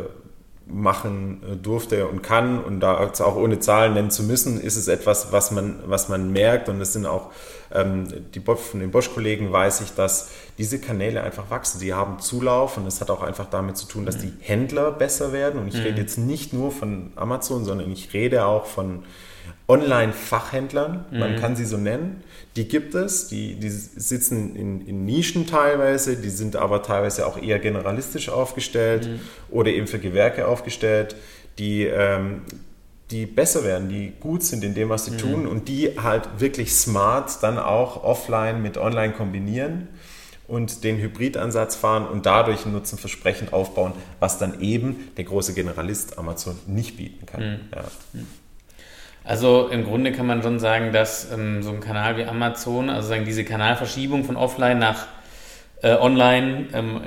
machen äh, durfte und kann und da auch ohne Zahlen nennen zu müssen, ist es etwas, was man, was man merkt und es sind auch ähm, die, von den Bosch-Kollegen weiß ich, dass diese Kanäle einfach wachsen. Sie haben Zulauf und es hat auch einfach damit zu tun, dass die Händler besser werden und ich mhm. rede jetzt nicht nur von Amazon, sondern ich rede auch von Online-Fachhändlern, man mhm. kann sie so nennen. Die gibt es, die, die sitzen in, in, Nischen teilweise, die sind aber teilweise auch eher generalistisch aufgestellt mhm. oder eben für Gewerke aufgestellt, die, ähm, die besser werden, die gut sind in dem, was sie mhm. tun und die halt wirklich smart dann auch offline mit online kombinieren und den Hybridansatz fahren und dadurch ein Nutzenversprechen aufbauen, was dann eben der große Generalist Amazon nicht bieten kann. Mhm. Ja. Also im Grunde kann man schon sagen, dass ähm, so ein Kanal wie Amazon, also sagen diese Kanalverschiebung von offline nach äh, online, ähm,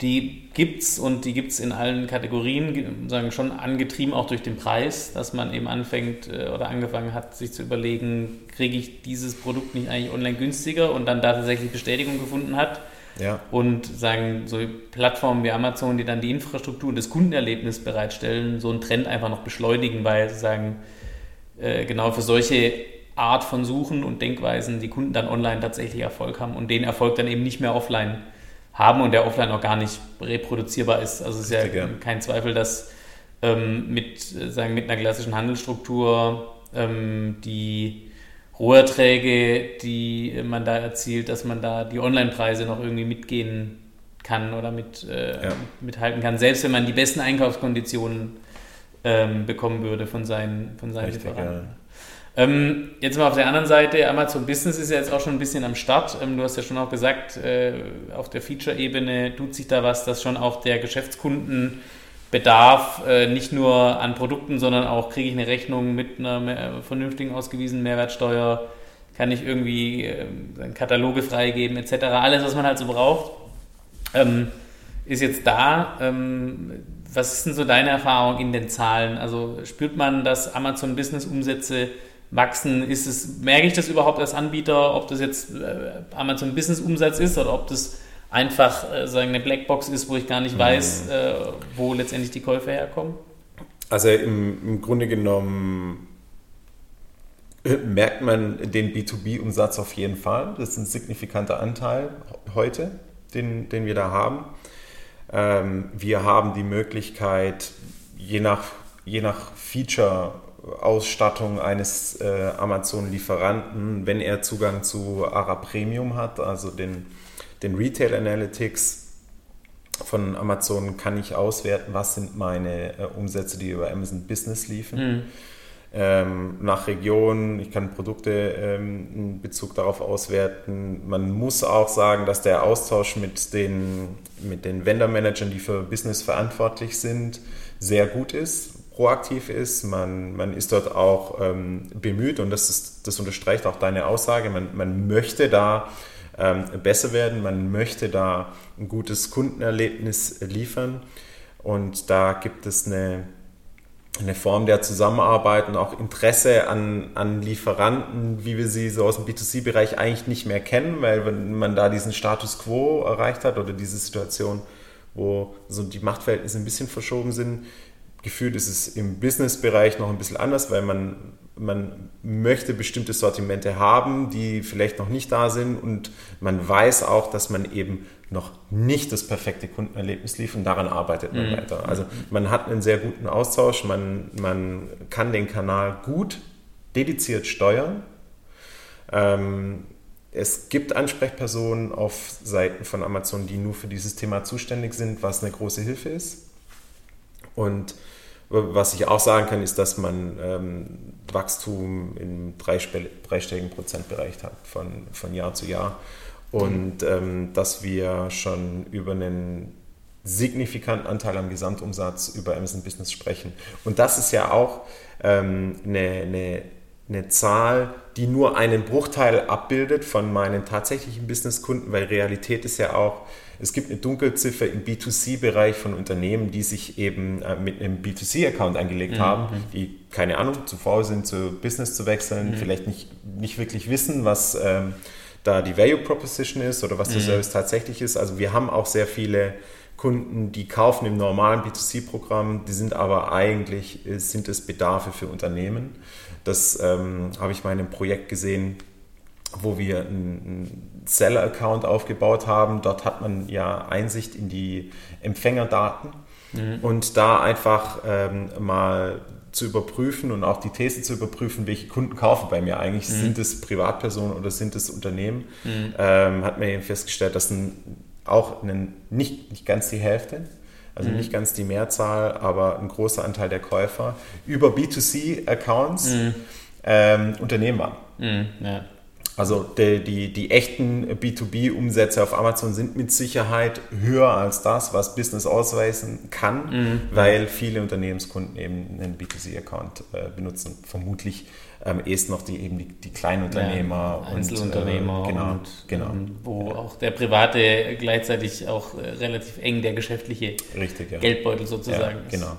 die gibt's und die gibt es in allen Kategorien, sagen schon angetrieben auch durch den Preis, dass man eben anfängt äh, oder angefangen hat, sich zu überlegen, kriege ich dieses Produkt nicht eigentlich online günstiger und dann da tatsächlich Bestätigung gefunden hat. Ja. Und sagen, so Plattformen wie Amazon, die dann die Infrastruktur und das Kundenerlebnis bereitstellen, so einen Trend einfach noch beschleunigen, weil sie sagen, äh, genau für solche Art von Suchen und Denkweisen die Kunden dann online tatsächlich Erfolg haben und den Erfolg dann eben nicht mehr offline haben und der offline auch gar nicht reproduzierbar ist. Also es ist ja, ja. kein Zweifel, dass ähm, mit, sagen, mit einer klassischen Handelsstruktur ähm, die Roherträge, die man da erzielt, dass man da die Online-Preise noch irgendwie mitgehen kann oder mit, äh, ja. mithalten kann, selbst wenn man die besten Einkaufskonditionen ähm, bekommen würde von seinen, von seinen Richtig, Lieferanten. Ja. Ähm, jetzt mal auf der anderen Seite, Amazon Business ist ja jetzt auch schon ein bisschen am Start. Ähm, du hast ja schon auch gesagt, äh, auf der Feature-Ebene tut sich da was, dass schon auch der Geschäftskundenbedarf äh, nicht nur an Produkten, sondern auch kriege ich eine Rechnung mit einer mehr, vernünftigen ausgewiesenen Mehrwertsteuer, kann ich irgendwie äh, Kataloge freigeben etc. Alles, was man halt so braucht, ähm, ist jetzt da. Was ist denn so deine Erfahrung in den Zahlen? Also spürt man, dass Amazon Business Umsätze wachsen? Ist es, merke ich das überhaupt als Anbieter, ob das jetzt äh, Amazon Business Umsatz ist oder ob das einfach äh, sagen, eine Blackbox ist, wo ich gar nicht weiß, mhm. äh, wo letztendlich die Käufe herkommen? Also im, im Grunde genommen äh, merkt man den B2B-Umsatz auf jeden Fall. Das ist ein signifikanter Anteil heute, den, den wir da haben. Ähm, wir haben die Möglichkeit, je nach, je nach Feature-Ausstattung eines äh, Amazon-Lieferanten, wenn er Zugang zu ARA Premium hat, also den, den Retail Analytics von Amazon, kann ich auswerten, was sind meine äh, Umsätze, die über Amazon Business liefen. Mhm ähm, nach Region. Ich kann Produkte ähm, in Bezug darauf auswerten. Man muss auch sagen, dass der Austausch mit den, mit den Vendor-Managern, die für Business verantwortlich sind, sehr gut ist, proaktiv ist. Man, man ist dort auch ähm, bemüht und das, ist, das unterstreicht auch deine Aussage. Man, man möchte da ähm, besser werden, man möchte da ein gutes Kundenerlebnis liefern und da gibt es eine eine Form der Zusammenarbeit und auch Interesse an, an Lieferanten, wie wir sie so aus dem B2C-Bereich eigentlich nicht mehr kennen, weil wenn man da diesen Status quo erreicht hat oder diese Situation, wo so die Machtverhältnisse ein bisschen verschoben sind, gefühlt ist es im Business-Bereich noch ein bisschen anders, weil man, man möchte bestimmte Sortimente haben, die vielleicht noch nicht da sind und man weiß auch, dass man eben noch nicht das perfekte Kundenerlebnis lief und daran arbeitet man mhm. weiter. Also man hat einen sehr guten Austausch, man, man kann den Kanal gut dediziert steuern. Ähm, es gibt Ansprechpersonen auf Seiten von Amazon, die nur für dieses Thema zuständig sind, was eine große Hilfe ist. Und was ich auch sagen kann, ist, dass man ähm, Wachstum im dreistelligen Prozentbereich hat von, von Jahr zu Jahr und ähm, dass wir schon über einen signifikanten Anteil am Gesamtumsatz über Amazon Business sprechen. Und das ist ja auch ähm, eine, eine eine Zahl, die nur einen Bruchteil abbildet von meinen tatsächlichen Businesskunden, weil Realität ist ja auch, es gibt eine Dunkelziffer im B2C-Bereich von Unternehmen, die sich eben äh, mit einem B2C-Account angelegt mhm. haben, die, keine Ahnung, zu faul sind, zu Business zu wechseln, mhm. vielleicht nicht, nicht wirklich wissen, was ähm, da die Value Proposition ist oder was der mhm. Service tatsächlich ist. Also wir haben auch sehr viele Kunden, die kaufen im normalen B2C-Programm, die sind aber eigentlich, sind es Bedarfe für Unternehmen. Das ähm, habe ich mal in einem Projekt gesehen, wo wir einen Seller-Account aufgebaut haben. Dort hat man ja Einsicht in die Empfängerdaten mhm. und da einfach ähm, mal zu überprüfen und auch die These zu überprüfen, welche Kunden kaufen bei mir eigentlich. Mhm. Sind es Privatpersonen oder sind es Unternehmen? Mhm. Ähm, hat man eben festgestellt, dass ein, auch einen, nicht, nicht ganz die Hälfte, also mhm. nicht ganz die Mehrzahl, aber ein großer Anteil der Käufer über B2C-Accounts mhm. ähm, Unternehmen waren. Mhm, ja. Also die, die, die echten B2B-Umsätze auf Amazon sind mit Sicherheit höher als das, was Business ausweisen kann, mhm. weil viele Unternehmenskunden eben einen B2C-Account äh, benutzen. Vermutlich ähm, erst noch die eben die, die Kleinunternehmer ja, Einzelunternehmer und, äh, genau, und, genau. Ähm, wo auch der private gleichzeitig auch äh, relativ eng der geschäftliche Richtig, ja. Geldbeutel sozusagen ja, genau. ist.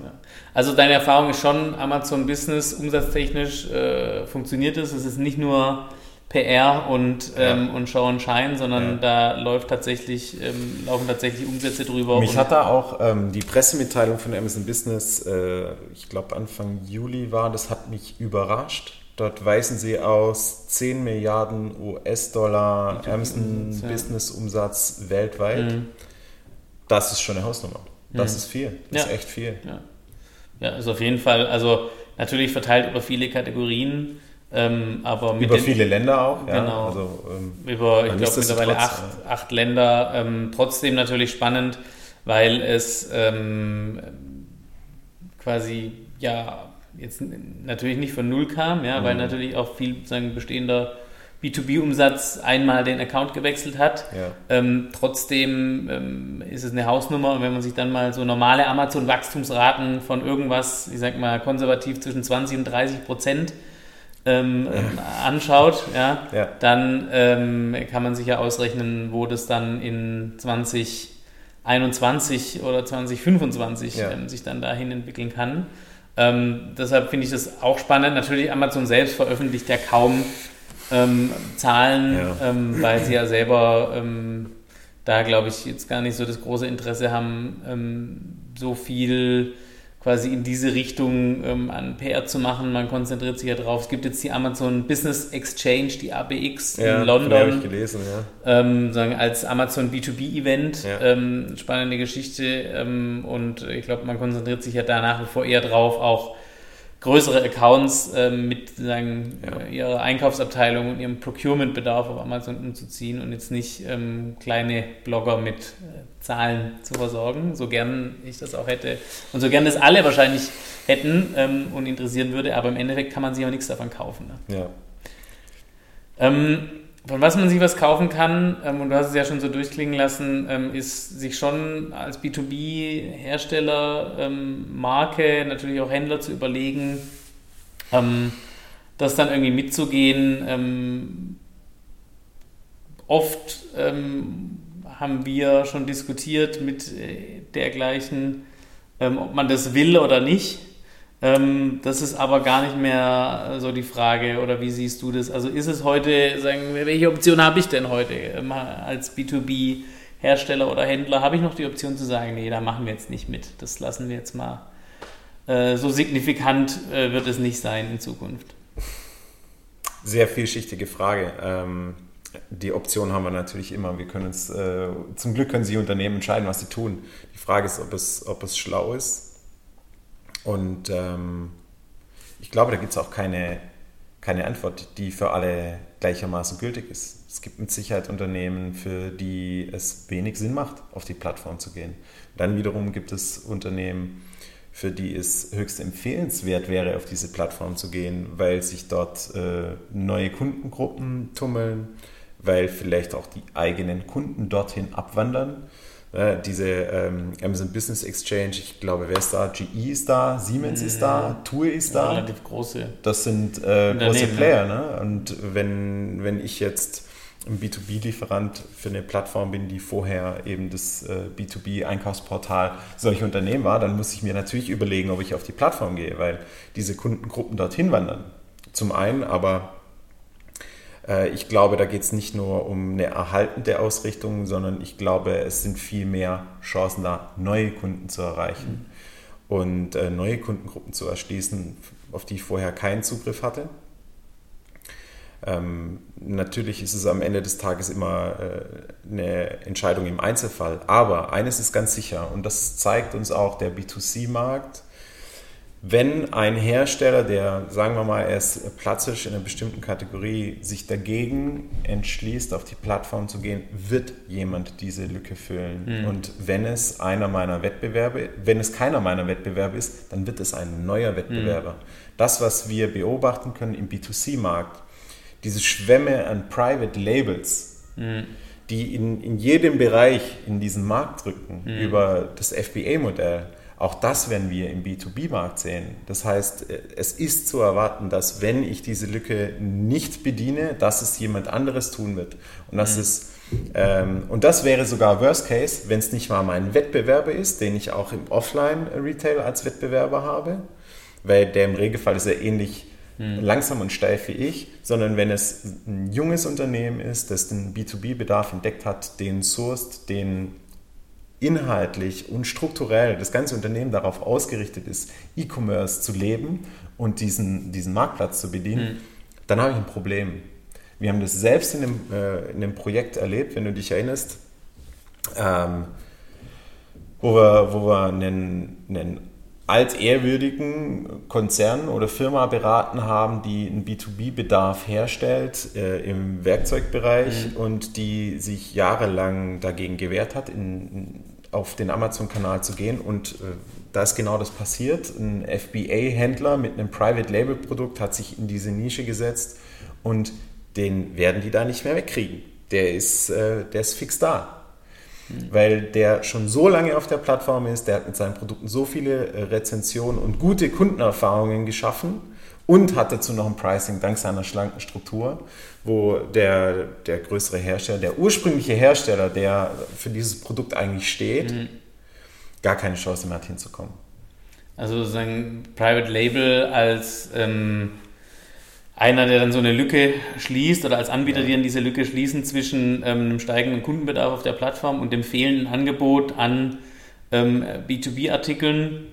Also deine Erfahrung ist schon, Amazon Business umsatztechnisch äh, funktioniert es. Es ist nicht nur PR und, ähm, und Show and Shine, sondern ja. da läuft tatsächlich, ähm, laufen tatsächlich Umsätze drüber. Mich hat da auch ähm, die Pressemitteilung von Amazon Business, äh, ich glaube Anfang Juli war, das hat mich überrascht. Dort weisen sie aus 10 Milliarden US-Dollar Amazon ja. Business Umsatz weltweit. Mhm. Das ist schon eine Hausnummer. Das mhm. ist viel. Das ja. ist echt viel. Ja. ja, ist auf jeden Fall, also natürlich verteilt über viele Kategorien. Ähm, aber über den, viele Länder auch, ja. Genau. Also, ähm, über, ich glaube, mittlerweile acht, acht Länder. Ähm, trotzdem natürlich spannend, weil es ähm, quasi ja jetzt natürlich nicht von null kam, ja, mhm. weil natürlich auch viel sagen, bestehender B2B-Umsatz einmal den Account gewechselt hat. Ja. Ähm, trotzdem ähm, ist es eine Hausnummer und wenn man sich dann mal so normale Amazon-Wachstumsraten von irgendwas, ich sag mal konservativ zwischen 20 und 30 Prozent ähm, ja. anschaut, ja, ja. dann ähm, kann man sich ja ausrechnen, wo das dann in 2021 oder 2025 ähm, sich dann dahin entwickeln kann. Ähm, deshalb finde ich das auch spannend. Natürlich, Amazon selbst veröffentlicht ja kaum ähm, Zahlen, ähm, weil sie ja selber da, glaube ich, jetzt gar nicht so das große Interesse haben, so viel quasi in diese Richtung ähm, an PR zu machen. Man konzentriert sich ja drauf. Es gibt jetzt die Amazon Business Exchange, die ABX ja, in London. habe ich gelesen, ja. Ähm, sagen, als Amazon B2B-Event. Ja. Ähm, spannende Geschichte. Ähm, und ich glaube, man konzentriert sich ja da nach wie vor eher drauf, auch größere Accounts äh, mit sagen, ja. ihrer Einkaufsabteilung und ihrem Procurement-Bedarf auf Amazon umzuziehen und jetzt nicht ähm, kleine Blogger mit äh, Zahlen zu versorgen, so gern ich das auch hätte und so gern das alle wahrscheinlich hätten ähm, und interessieren würde, aber im Endeffekt kann man sich auch nichts davon kaufen. Ne? Ja. Ähm, von was man sich was kaufen kann, ähm, und du hast es ja schon so durchklingen lassen, ähm, ist sich schon als B2B-Hersteller, ähm, Marke, natürlich auch Händler zu überlegen, ähm, das dann irgendwie mitzugehen. Ähm, oft ähm, haben wir schon diskutiert mit äh, dergleichen, ob man das will oder nicht. Ähm, das ist aber gar nicht mehr so die Frage, oder wie siehst du das? Also ist es heute, sagen wir, welche Option habe ich denn heute ähm, als B2B-Hersteller oder Händler? Habe ich noch die Option zu sagen, nee, da machen wir jetzt nicht mit. Das lassen wir jetzt mal. Äh, so signifikant äh, wird es nicht sein in Zukunft. Sehr vielschichtige Frage. Ähm, die Option haben wir natürlich immer. Wir können uns, äh, zum Glück können Sie Unternehmen entscheiden, was sie tun. Die Frage ist, ob es, ob es schlau ist und ähm, ich glaube, da gibt es auch keine, keine Antwort, die für alle gleichermaßen gültig ist. Es gibt mit Sicherheit Unternehmen, für die es wenig Sinn macht, auf die Plattform zu gehen. Dann wiederum gibt es Unternehmen, für die es höchst empfehlenswert wäre, auf diese Plattform zu gehen, weil sich dort äh, neue Kundengruppen tummeln, weil vielleicht auch die eigenen Kunden dorthin abwandern diese ähm, Amazon Business Exchange, ich glaube, wer ist da? GE ist da, Siemens ist da, TUI ist da. Relativ große. Das sind äh, große Player. Ne? Und wenn, wenn ich jetzt ein B2B-Lieferant für eine Plattform bin, die vorher eben das äh, B2B-Einkaufsportal solche Unternehmen war, dann muss ich mir natürlich überlegen, ob ich auf die Plattform gehe, weil diese Kundengruppen dorthin wandern. Zum einen, aber ich glaube, da geht es nicht nur um eine erhaltende Ausrichtung, sondern ich glaube, es sind viel mehr Chancen da, neue Kunden zu erreichen mhm. und äh, neue Kundengruppen zu erschließen, auf die ich vorher keinen Zugriff hatte. Ähm, natürlich ist es am Ende des Tages immer äh, eine Entscheidung im Einzelfall, aber eines ist ganz sicher und das zeigt uns auch der B2C-Markt wenn ein Hersteller, der, sagen wir mal, er ist platzig in einer bestimmten Kategorie, sich dagegen entschließt, auf die Plattform zu gehen, wird jemand diese Lücke füllen. Mhm. Und wenn es einer meiner Wettbewerbe, wenn es keiner meiner Wettbewerbe ist, dann wird es ein neuer Wettbewerber. Mhm. Das, was wir beobachten können im B2C-Markt, diese Schwämme an Private Labels, mhm. die in, in jedem Bereich in diesen Markt drücken, mhm. über das FBA-Modell, auch das werden wir im B2B-Markt sehen. Das heißt, es ist zu erwarten, dass wenn ich diese Lücke nicht bediene, dass es jemand anderes tun wird. Und das mhm. ist ähm, und das wäre sogar Worst Case, wenn es nicht mal mein Wettbewerber ist, den ich auch im Offline-Retail als Wettbewerber habe, weil der im Regelfall ist ja ähnlich mhm. langsam und steif wie ich, sondern wenn es ein junges Unternehmen ist, das den B2B-Bedarf entdeckt hat, den sourced, den inhaltlich und strukturell das ganze Unternehmen darauf ausgerichtet ist, E-Commerce zu leben und diesen, diesen Marktplatz zu bedienen, mhm. dann habe ich ein Problem. Wir haben das selbst in dem, äh, in dem Projekt erlebt, wenn du dich erinnerst, ähm, wo wir, wo wir einen, einen altehrwürdigen Konzern oder Firma beraten haben, die einen B2B-Bedarf herstellt äh, im Werkzeugbereich mhm. und die sich jahrelang dagegen gewehrt hat, in, auf den Amazon-Kanal zu gehen. Und äh, da ist genau das passiert. Ein FBA-Händler mit einem Private-Label-Produkt hat sich in diese Nische gesetzt und den werden die da nicht mehr wegkriegen. Der ist, äh, der ist fix da weil der schon so lange auf der Plattform ist, der hat mit seinen Produkten so viele äh, Rezensionen und gute Kundenerfahrungen geschaffen und hat dazu noch ein Pricing dank seiner schlanken Struktur, wo der, der größere Hersteller, der ursprüngliche Hersteller, der für dieses Produkt eigentlich steht, mhm. gar keine Chance mehr hat hinzukommen. Also sozusagen Private Label als ähm einer, der dann so eine Lücke schließt oder als Anbieter, die dann diese Lücke schließen zwischen ähm, einem steigenden Kundenbedarf auf der Plattform und dem fehlenden Angebot an ähm, B2B-Artikeln,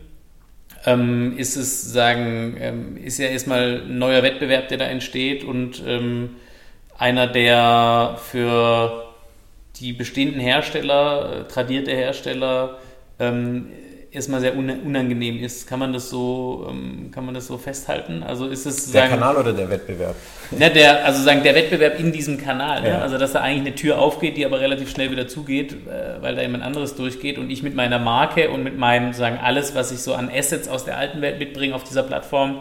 ähm, ist es sagen, ähm, ist ja erstmal ein neuer Wettbewerb, der da entsteht und ähm, einer, der für die bestehenden Hersteller, äh, tradierte Hersteller, ähm, erstmal sehr unangenehm ist. Kann man das so, ähm, kann man das so festhalten? Also ist es der sagen, Kanal oder der Wettbewerb? Ne, der, also sagen der Wettbewerb in diesem Kanal. Ne? Ja. Also dass da eigentlich eine Tür aufgeht, die aber relativ schnell wieder zugeht, äh, weil da jemand anderes durchgeht und ich mit meiner Marke und mit meinem sagen alles, was ich so an Assets aus der alten Welt mitbringe auf dieser Plattform,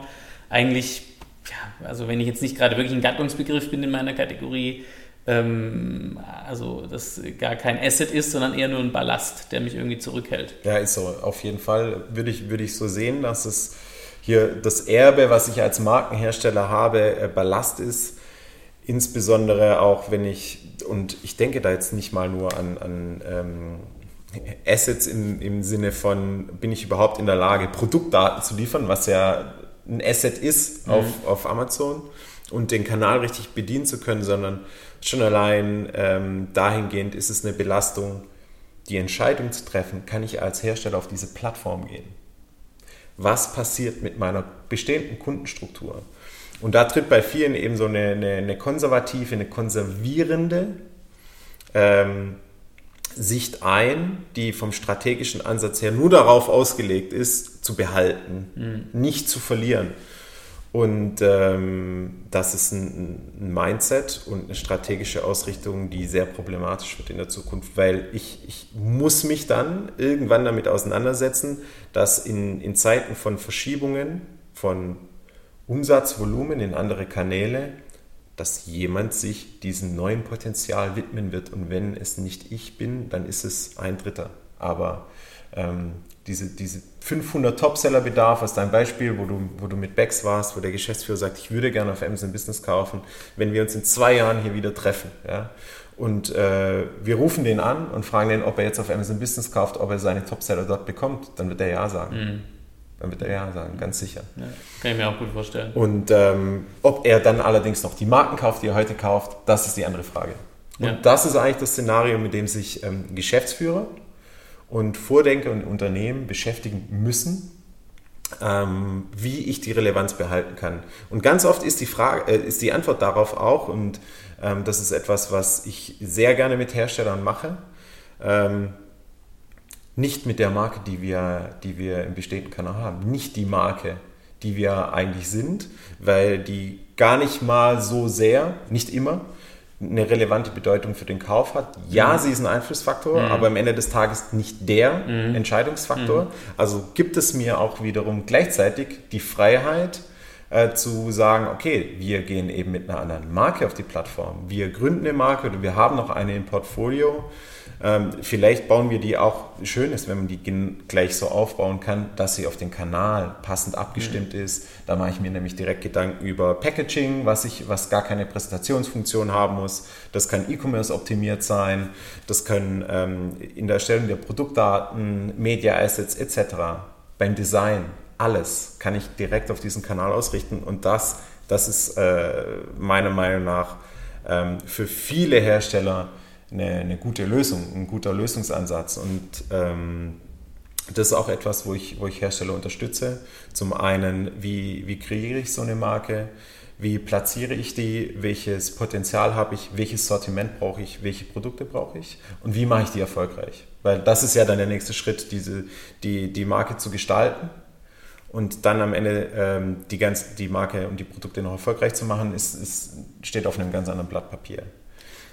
eigentlich ja, also wenn ich jetzt nicht gerade wirklich ein Gattungsbegriff bin in meiner Kategorie, ähm, also das gar kein Asset ist, sondern eher nur ein Ballast, der mich irgendwie zurückhält. Ja, ist so. Auf jeden Fall würde ich, würde ich so sehen, dass es hier das Erbe, was ich als Markenhersteller habe, äh, Ballast ist. Insbesondere auch, wenn ich, und ich denke da jetzt nicht mal nur an, an ähm, Assets im, im Sinne von, bin ich überhaupt in der Lage, Produktdaten zu liefern, was ja ein Asset ist mhm. auf, auf Amazon und den Kanal richtig bedienen zu können, sondern Schon allein ähm, dahingehend ist es eine Belastung, die Entscheidung zu treffen, kann ich als Hersteller auf diese Plattform gehen? Was passiert mit meiner bestehenden Kundenstruktur? Und da tritt bei vielen eben so eine, eine, eine konservative, eine konservierende ähm, Sicht ein, die vom strategischen Ansatz her nur darauf ausgelegt ist, zu behalten, mhm. nicht zu verlieren. Und ähm, das ist ein, ein, Mindset und eine strategische Ausrichtung, die sehr problematisch wird in der Zukunft, weil ich, ich muss mich dann irgendwann damit auseinandersetzen, dass in, in Zeiten von Verschiebungen, von Umsatzvolumen in andere Kanäle, dass jemand sich diesem neuen Potenzial widmen wird. Und wenn es nicht ich bin, dann ist es ein Dritter. Aber ähm, diese, diese 500 Topseller-Bedarf aus deinem Beispiel, wo du, wo du mit Becks warst, wo der Geschäftsführer sagt, ich würde gerne auf Amazon Business kaufen, wenn wir uns in zwei Jahren hier wieder treffen. Ja? Und äh, wir rufen den an und fragen den, ob er jetzt auf Amazon Business kauft, ob er seine Topseller dort bekommt, dann wird er ja sagen. Mhm. Dann wird er ja sagen, ganz sicher. Ja, kann ich mir auch gut vorstellen. Und ähm, ob er dann allerdings noch die Marken kauft, die er heute kauft, das ist die andere Frage. Und ja. das ist eigentlich das Szenario, mit dem sich ähm, Geschäftsführer und Vordenker und Unternehmen beschäftigen müssen, ähm, wie ich die Relevanz behalten kann. Und ganz oft ist die, Frage, äh, ist die Antwort darauf auch, und ähm, das ist etwas, was ich sehr gerne mit Herstellern mache, ähm, nicht mit der Marke, die wir, die wir im bestehenden Kanal haben, nicht die Marke, die wir eigentlich sind, weil die gar nicht mal so sehr, nicht immer, eine relevante Bedeutung für den Kauf hat. Ja, mhm. sie ist ein Einflussfaktor, mhm. aber am Ende des Tages nicht der mhm. Entscheidungsfaktor. Mhm. Also gibt es mir auch wiederum gleichzeitig die Freiheit äh, zu sagen, okay, wir gehen eben mit einer anderen Marke auf die Plattform. Wir gründen eine Marke oder wir haben noch eine im Portfolio ähm, vielleicht bauen wir die auch, schön ist, wenn man die gleich so aufbauen kann, dass sie auf den Kanal passend abgestimmt mhm. ist. Da mache ich mir nämlich direkt Gedanken über Packaging, was, ich, was gar keine Präsentationsfunktion haben muss. Das kann E-Commerce optimiert sein, das können ähm, in der Erstellung der Produktdaten, Media Assets etc. Beim Design, alles kann ich direkt auf diesen Kanal ausrichten und das, das ist äh, meiner Meinung nach ähm, für viele Hersteller eine, eine gute Lösung, ein guter Lösungsansatz. Und ähm, das ist auch etwas, wo ich, wo ich Hersteller unterstütze. Zum einen, wie, wie kreiere ich so eine Marke? Wie platziere ich die? Welches Potenzial habe ich? Welches Sortiment brauche ich? Welche Produkte brauche ich? Und wie mache ich die erfolgreich? Weil das ist ja dann der nächste Schritt, diese, die, die Marke zu gestalten und dann am Ende ähm, die, ganz, die Marke und die Produkte noch erfolgreich zu machen, ist, ist, steht auf einem ganz anderen Blatt Papier.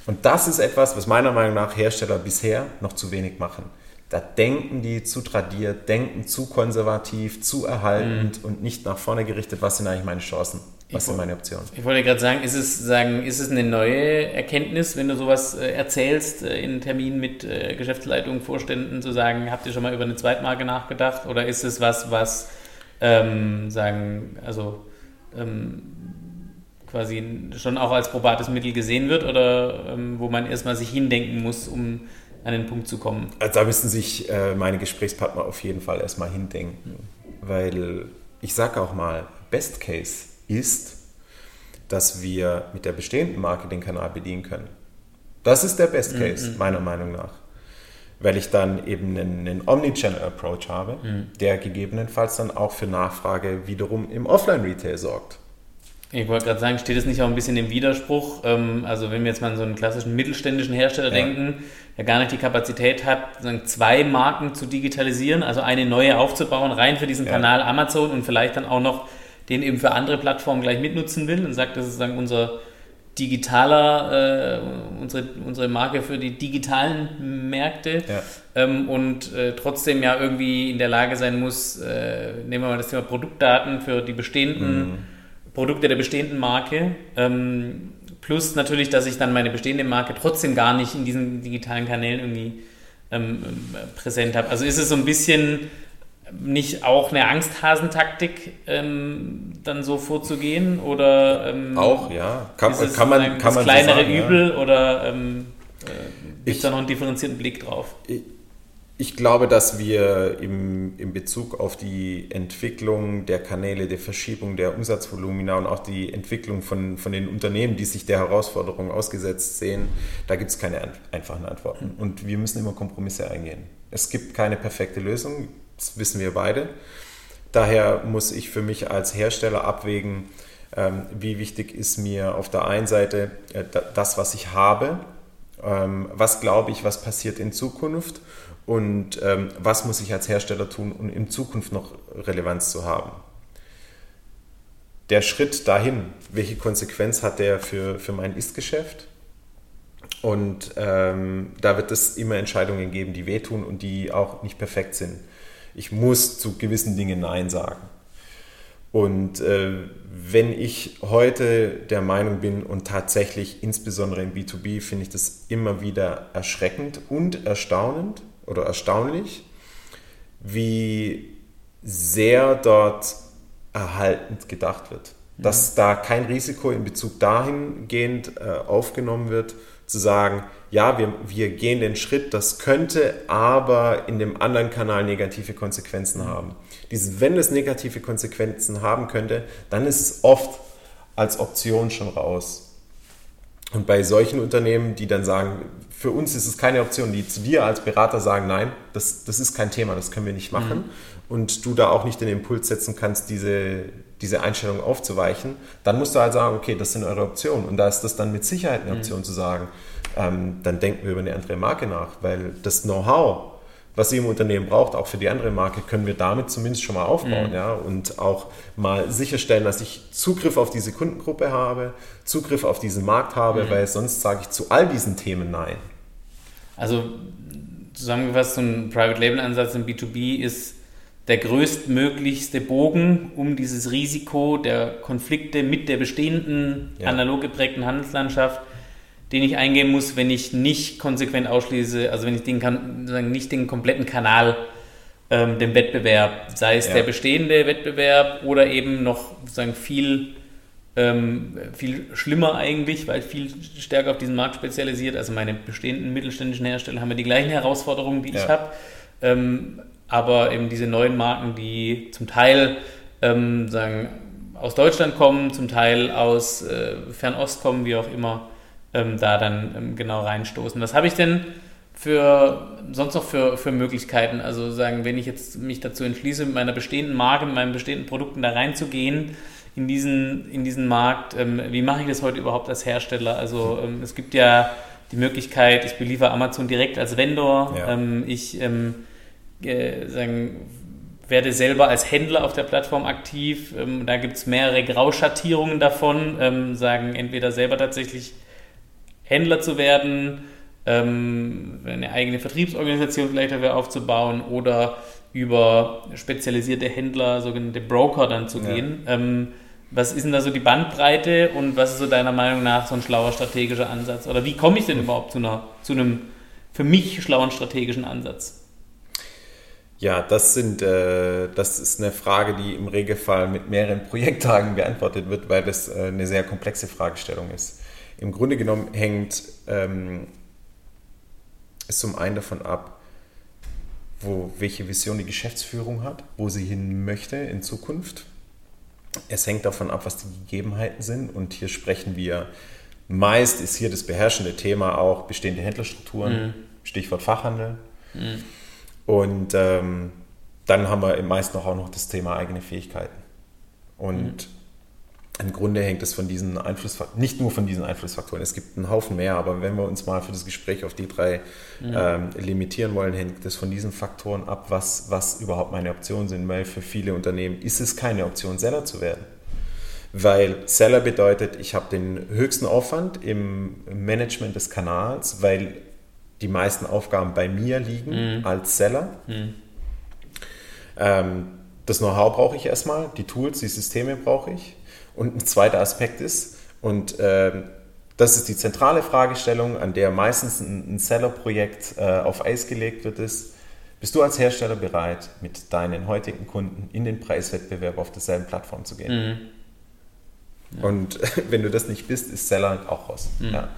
Und das ist etwas, was meiner Meinung nach Hersteller bisher noch zu wenig machen. Da denken die zu tradiert, denken zu konservativ, zu erhaltend mhm. und nicht nach vorne gerichtet, was sind eigentlich meine Chancen, was ich sind meine Optionen. Ich wollte gerade sagen, ist es, sagen, ist es eine neue Erkenntnis, wenn du sowas äh, erzählst äh, in Terminen mit äh, Geschäftsleitungen, Vorständen, zu sagen, habt ihr schon mal über eine Zweitmarke nachgedacht? Oder ist es was, was ähm, sagen, also ähm, quasi schon auch als probates Mittel gesehen wird oder ähm, wo man erstmal sich hindenken muss, um an den Punkt zu kommen? Also da müssen sich äh, meine Gesprächspartner auf jeden Fall erstmal hindenken, weil ich sage auch mal, Best Case ist, dass wir mit der bestehenden Marke den Kanal bedienen können. Das ist der Best mhm, Case, mhm. meiner Meinung nach. Weil ich dann eben einen, einen Omnichannel-Approach habe, mhm. der gegebenenfalls dann auch für Nachfrage wiederum im Offline-Retail sorgt. Ich wollte gerade sagen, steht es nicht auch ein bisschen im Widerspruch? Ähm, also wenn wir jetzt mal an so einen klassischen mittelständischen Hersteller ja. denken, der gar nicht die Kapazität hat, zwei Marken zu digitalisieren, also eine neue aufzubauen, rein für diesen ja. Kanal Amazon und vielleicht dann auch noch den eben für andere Plattformen gleich mitnutzen will und sagt, das ist sozusagen unser digitaler, äh, unsere, unsere Marke für die digitalen Märkte ja. ähm, und äh, trotzdem ja irgendwie in der Lage sein muss, äh, nehmen wir mal das Thema Produktdaten für die bestehenden mhm Produkte der bestehenden Marke. Ähm, plus natürlich, dass ich dann meine bestehende Marke trotzdem gar nicht in diesen digitalen Kanälen irgendwie ähm, präsent habe. Also ist es so ein bisschen nicht auch eine Angsthasentaktik, ähm, dann so vorzugehen? Oder ähm, auch, ja. Kann, ist es kann man, kann das man kleinere so sagen, Übel ja. oder ähm, äh, gibt es da noch einen differenzierten Blick drauf? Ich, ich glaube, dass wir im, im Bezug auf die Entwicklung der Kanäle, der Verschiebung der Umsatzvolumina und auch die Entwicklung von, von den Unternehmen, die sich der Herausforderung ausgesetzt sehen, da gibt es keine einfachen Antworten. Und wir müssen immer Kompromisse eingehen. Es gibt keine perfekte Lösung, das wissen wir beide. Daher muss ich für mich als Hersteller abwägen, ähm, wie wichtig ist mir auf der einen Seite äh, das, was ich habe, ähm, was glaube ich, was passiert in Zukunft und ähm, was muss ich als Hersteller tun, um in Zukunft noch Relevanz zu haben. Der Schritt dahin, welche Konsequenz hat der für, für mein Ist-Geschäft? Und ähm, da wird es immer Entscheidungen geben, die wehtun und die auch nicht perfekt sind. Ich muss zu gewissen Dingen Nein sagen. Und äh, wenn ich heute der Meinung bin und tatsächlich insbesondere im B2B finde ich das immer wieder erschreckend und erstaunend oder erstaunlich, wie sehr dort erhaltend gedacht wird. Dass da kein Risiko in Bezug dahingehend äh, aufgenommen wird, zu sagen, ja, wir, wir gehen den Schritt, das könnte aber in dem anderen Kanal negative Konsequenzen haben. Dieses, wenn es negative Konsequenzen haben könnte, dann ist es oft als Option schon raus. Und bei solchen Unternehmen, die dann sagen, für uns ist es keine Option, die zu dir als Berater sagen, nein, das, das ist kein Thema, das können wir nicht machen. Mhm. Und du da auch nicht den Impuls setzen kannst, diese, diese Einstellung aufzuweichen, dann musst du halt sagen, okay, das sind eure Optionen. Und da ist das dann mit Sicherheit eine mhm. Option mhm. zu sagen, ähm, dann denken wir über eine andere Marke nach, weil das Know-how, was sie im Unternehmen braucht, auch für die andere Marke, können wir damit zumindest schon mal aufbauen. Mhm. Ja? Und auch mal sicherstellen, dass ich Zugriff auf diese Kundengruppe habe, Zugriff auf diesen Markt habe, mhm. weil sonst sage ich zu all diesen Themen Nein. Also zusammengefasst, so ein Private Label Ansatz im B2B ist der größtmöglichste Bogen, um dieses Risiko der Konflikte mit der bestehenden ja. analog geprägten Handelslandschaft, den ich eingehen muss, wenn ich nicht konsequent ausschließe, also wenn ich den kann, nicht den kompletten Kanal ähm, dem Wettbewerb, sei es ja. der bestehende Wettbewerb oder eben noch sozusagen viel, ähm, viel schlimmer eigentlich, weil viel stärker auf diesen Markt spezialisiert. Also meine bestehenden mittelständischen Hersteller haben ja die gleichen Herausforderungen, die ja. ich habe. Ähm, aber eben diese neuen Marken, die zum Teil ähm, sagen, aus Deutschland kommen, zum Teil aus äh, Fernost kommen, wie auch immer, ähm, da dann ähm, genau reinstoßen. Was habe ich denn für sonst noch für, für Möglichkeiten? Also sagen, wenn ich jetzt mich dazu entschließe, mit meiner bestehenden Marke, mit meinen bestehenden Produkten da reinzugehen, in diesen, in diesen Markt, ähm, wie mache ich das heute überhaupt als Hersteller? Also ähm, es gibt ja die Möglichkeit, ich beliefere Amazon direkt als Vendor, ja. Ähm, ich ähm, äh, sagen, werde selber als Händler auf der Plattform aktiv. Ähm, da gibt es mehrere Grauschattierungen davon, ähm, sagen entweder selber tatsächlich Händler zu werden, ähm, eine eigene Vertriebsorganisation vielleicht dafür aufzubauen oder über spezialisierte Händler, sogenannte Broker dann zu ja. gehen. Ähm, was ist denn da so die Bandbreite und was ist so deiner Meinung nach so ein schlauer strategischer Ansatz? Oder wie komme ich denn überhaupt zu, einer, zu einem für mich schlauen strategischen Ansatz? Ja, das, sind, äh, das ist eine Frage, die im Regelfall mit mehreren Projekttagen beantwortet wird, weil das äh, eine sehr komplexe Fragestellung ist. Im Grunde genommen hängt ähm, es zum einen davon ab, wo, welche Vision die Geschäftsführung hat, wo sie hin möchte in Zukunft. Es hängt davon ab, was die Gegebenheiten sind. Und hier sprechen wir, meist ist hier das beherrschende Thema auch bestehende Händlerstrukturen, mhm. Stichwort Fachhandel. Mhm. Und ähm, dann haben wir meist noch auch noch das Thema eigene Fähigkeiten. Und mhm. Im Grunde hängt es von diesen Einflussfaktoren, nicht nur von diesen Einflussfaktoren, es gibt einen Haufen mehr, aber wenn wir uns mal für das Gespräch auf die drei mhm. ähm, limitieren wollen, hängt es von diesen Faktoren ab, was, was überhaupt meine Optionen sind, weil für viele Unternehmen ist es keine Option, Seller zu werden. Weil Seller bedeutet, ich habe den höchsten Aufwand im Management des Kanals, weil die meisten Aufgaben bei mir liegen mhm. als Seller. Mhm. Ähm, das Know-how brauche ich erstmal, die Tools, die Systeme brauche ich. Und ein zweiter Aspekt ist, und äh, das ist die zentrale Fragestellung, an der meistens ein, ein Seller-Projekt äh, auf Eis gelegt wird, ist, bist du als Hersteller bereit, mit deinen heutigen Kunden in den Preiswettbewerb auf derselben Plattform zu gehen? Mhm. Ja. Und wenn du das nicht bist, ist Seller auch raus. Mhm. Ja.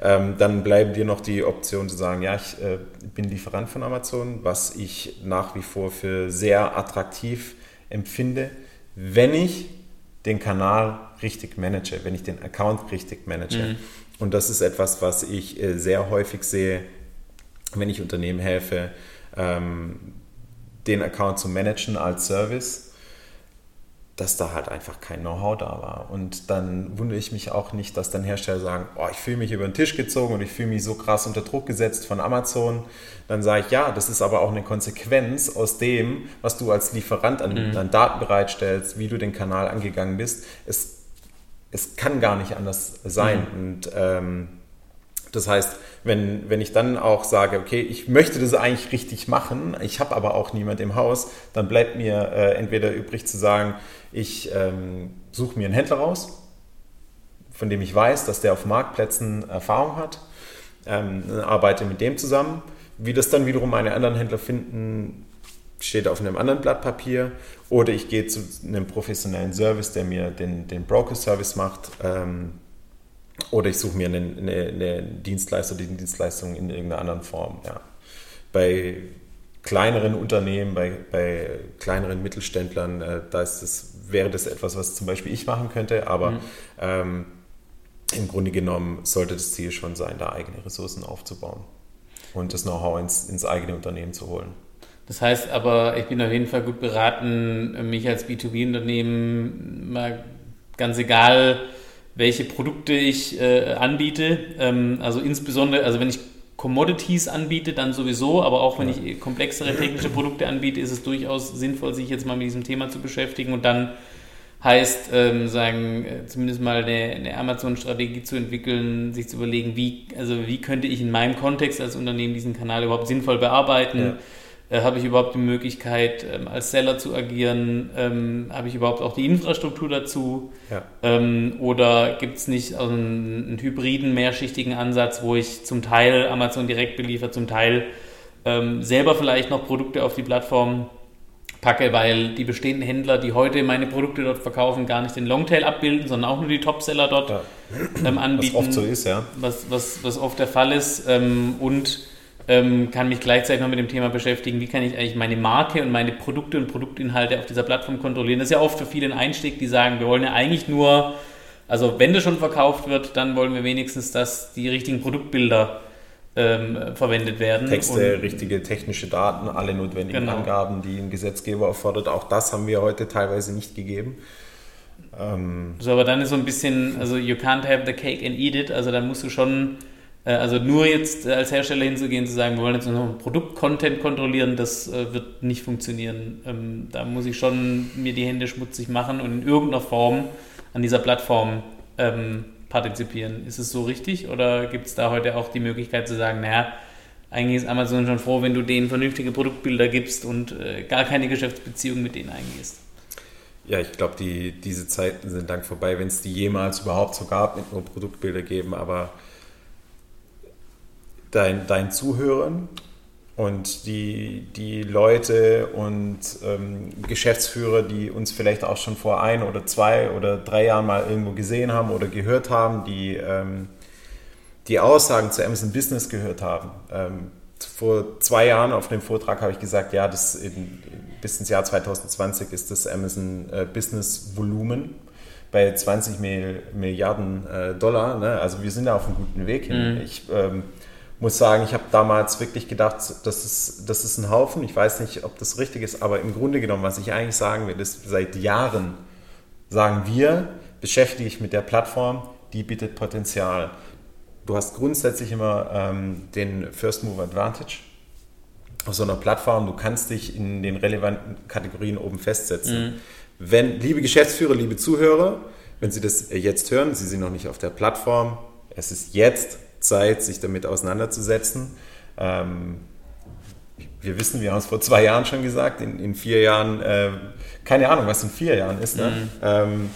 Ähm, dann bleiben dir noch die Option zu sagen, ja, ich äh, bin Lieferant von Amazon, was ich nach wie vor für sehr attraktiv empfinde, wenn ich den Kanal richtig manage, wenn ich den Account richtig manage. Mhm. Und das ist etwas, was ich äh, sehr häufig sehe, wenn ich Unternehmen helfe, ähm, den Account zu managen als Service dass da halt einfach kein Know-how da war. Und dann wundere ich mich auch nicht, dass dann Hersteller sagen, oh, ich fühle mich über den Tisch gezogen und ich fühle mich so krass unter Druck gesetzt von Amazon. Dann sage ich, ja, das ist aber auch eine Konsequenz aus dem, was du als Lieferant an, mhm. an Daten bereitstellst, wie du den Kanal angegangen bist. Es, es kann gar nicht anders sein. Mhm. Und ähm, Das heißt, wenn, wenn ich dann auch sage, okay, ich möchte das eigentlich richtig machen, ich habe aber auch niemand im Haus, dann bleibt mir äh, entweder übrig zu sagen, ich ähm, suche mir einen Händler raus, von dem ich weiß, dass der auf Marktplätzen Erfahrung hat, ähm, arbeite mit dem zusammen. Wie das dann wiederum meine anderen Händler finden, steht auf einem anderen Blatt Papier. Oder ich gehe zu einem professionellen Service, der mir den, den Broker-Service macht. Ähm, oder ich suche mir einen, eine, eine Dienstleister, die Dienstleistung in irgendeiner anderen Form. Ja. Bei kleineren Unternehmen, bei, bei kleineren Mittelständlern, äh, da ist das, wäre das etwas, was zum Beispiel ich machen könnte, aber mhm. ähm, im Grunde genommen sollte das Ziel schon sein, da eigene Ressourcen aufzubauen und das Know-how ins, ins eigene Unternehmen zu holen. Das heißt aber, ich bin auf jeden Fall gut beraten, mich als B2B-Unternehmen mal ganz egal, welche Produkte ich äh, anbiete. Ähm, also insbesondere, also wenn ich Commodities anbiete, dann sowieso, aber auch wenn ich komplexere technische Produkte anbiete, ist es durchaus sinnvoll, sich jetzt mal mit diesem Thema zu beschäftigen und dann heißt, ähm, sagen, äh, zumindest mal eine, eine Amazon-Strategie zu entwickeln, sich zu überlegen, wie, also wie könnte ich in meinem Kontext als Unternehmen diesen Kanal überhaupt sinnvoll bearbeiten. Ja äh, habe ich überhaupt die Möglichkeit, ähm, als Seller zu agieren? Ähm, habe ich überhaupt auch die Infrastruktur dazu? Ja. Ähm, oder gibt es nicht also einen, einen, hybriden, mehrschichtigen Ansatz, wo ich zum Teil Amazon direkt beliefert, zum Teil ähm, selber vielleicht noch Produkte auf die Plattform packe, weil die bestehenden Händler, die heute meine Produkte dort verkaufen, gar nicht den Longtail abbilden, sondern auch nur die Topseller dort ja. ähm, anbieten. Was oft so ist, ja. Was, was, was oft der Fall ist. Ähm, und ähm, kann mich gleichzeitig noch mit dem Thema beschäftigen, wie kann ich eigentlich meine Marke und meine Produkte und Produktinhalte auf dieser Plattform kontrollieren. Das ist ja oft für viele ein Einstieg, die sagen, wir wollen ja eigentlich nur, also wenn das schon verkauft wird, dann wollen wir wenigstens, dass die richtigen Produktbilder ähm, verwendet werden. Texte, und, richtige technische Daten, alle notwendigen genau. Angaben, die ein Gesetzgeber erfordert. Auch das haben wir heute teilweise nicht gegeben. Ähm so, aber dann ist so ein bisschen, also you can't have the cake and eat it, also dann musst du schon also nur jetzt als Hersteller hinzugehen, zu sagen, wir wollen jetzt noch Produkt-Content kontrollieren, das äh, wird nicht funktionieren. Ähm, da muss ich schon mir die Hände schmutzig machen und in irgendeiner Form an dieser Plattform ähm, partizipieren. Ist es so richtig oder gibt es da heute auch die Möglichkeit zu sagen, naja, eigentlich ist Amazon schon froh, wenn du denen vernünftige Produktbilder gibst und äh, gar keine Geschäftsbeziehung mit denen eingehst? Ja, ich glaube, die, diese Zeiten sind lang vorbei, wenn es die jemals überhaupt so gab, mit nur Produktbilder geben, aber dein, dein Zuhören und die, die Leute und ähm, Geschäftsführer, die uns vielleicht auch schon vor ein oder zwei oder drei Jahren mal irgendwo gesehen haben oder gehört haben, die ähm, die Aussagen zu Amazon Business gehört haben. Ähm, vor zwei Jahren auf dem Vortrag habe ich gesagt, ja, das in, bis ins Jahr 2020 ist das Amazon äh, Business Volumen bei 20 Milliarden äh, Dollar. Ne? Also wir sind da auf einem guten Weg hin. Mhm. Ich ähm, muss sagen, ich habe damals wirklich gedacht, das ist, das ist ein Haufen. Ich weiß nicht, ob das richtig ist, aber im Grunde genommen, was ich eigentlich sagen will, ist, seit Jahren sagen wir, beschäftige ich mit der Plattform, die bietet Potenzial. Du hast grundsätzlich immer ähm, den First Move Advantage auf so einer Plattform. Du kannst dich in den relevanten Kategorien oben festsetzen. Mhm. Wenn, liebe Geschäftsführer, liebe Zuhörer, wenn Sie das jetzt hören, Sie sind noch nicht auf der Plattform, es ist jetzt Zeit, sich damit auseinanderzusetzen. Ähm, wir wissen, wir haben es vor zwei Jahren schon gesagt, in, in vier Jahren, äh, keine Ahnung, was in vier Jahren ist. Ne? Mhm. Ähm,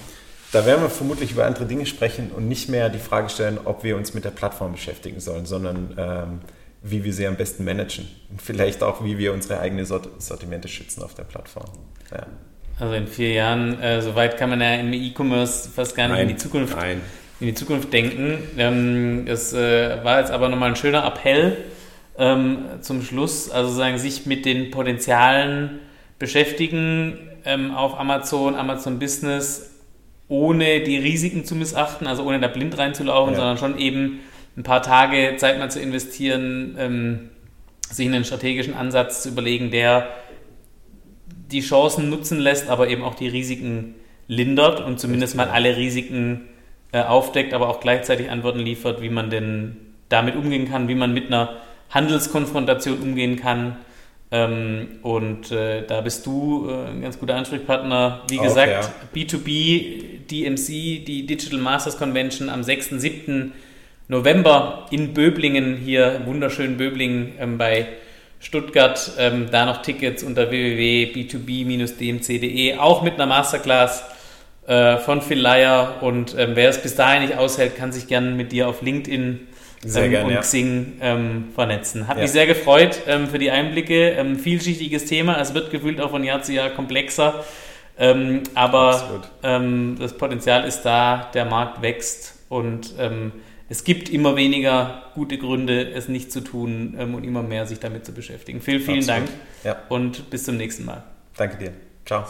da werden wir vermutlich über andere Dinge sprechen und nicht mehr die Frage stellen, ob wir uns mit der Plattform beschäftigen sollen, sondern ähm, wie wir sie am besten managen. Und vielleicht auch, wie wir unsere eigenen Sortimente schützen auf der Plattform. Ja. Also in vier Jahren, äh, so weit kann man ja im E-Commerce fast gar nicht nein, in die Zukunft nein in die Zukunft denken. Ähm, es äh, war jetzt aber nochmal ein schöner Appell ähm, zum Schluss, also sagen, sich mit den Potenzialen beschäftigen ähm, auf Amazon, Amazon Business, ohne die Risiken zu missachten, also ohne da blind reinzulaufen, ja. sondern schon eben ein paar Tage Zeit mal zu investieren, sich einen strategischen Ansatz zu überlegen, der die Chancen nutzen lässt, aber eben auch die Risiken lindert und zumindest mal alle Risiken äh, aufdeckt, aber auch gleichzeitig Antworten liefert, wie man denn damit umgehen kann, wie man mit einer Handelskonfrontation umgehen kann. Ähm, und äh, da bist du äh, ein ganz guter Ansprechpartner. Wie gesagt, ja. B2B, DMC, die Digital Masters Convention am 6.7. November in Böblingen, hier wunderschön Böblingen ähm, bei Stuttgart. Ähm, da noch Tickets unter www.b2b-dmc.de, auch mit einer Masterclass äh, von Phil Leier. Und ähm, wer es bis dahin nicht aushält, kann sich gerne mit dir auf LinkedIn Sehr gern, und ja. Xing ähm, vernetzen. Hat Ja. mich sehr gefreut ähm, für die Einblicke. Ähm, vielschichtiges Thema. Es wird gefühlt auch von Jahr zu Jahr komplexer. Ähm, aber ähm, das Potenzial ist da, der Markt wächst und ähm, es gibt immer weniger gute Gründe, es nicht zu tun ähm, und immer mehr sich damit zu beschäftigen. Vielen, vielen Absolut. Dank Ja, und bis zum nächsten Mal. danke dir. Ciao.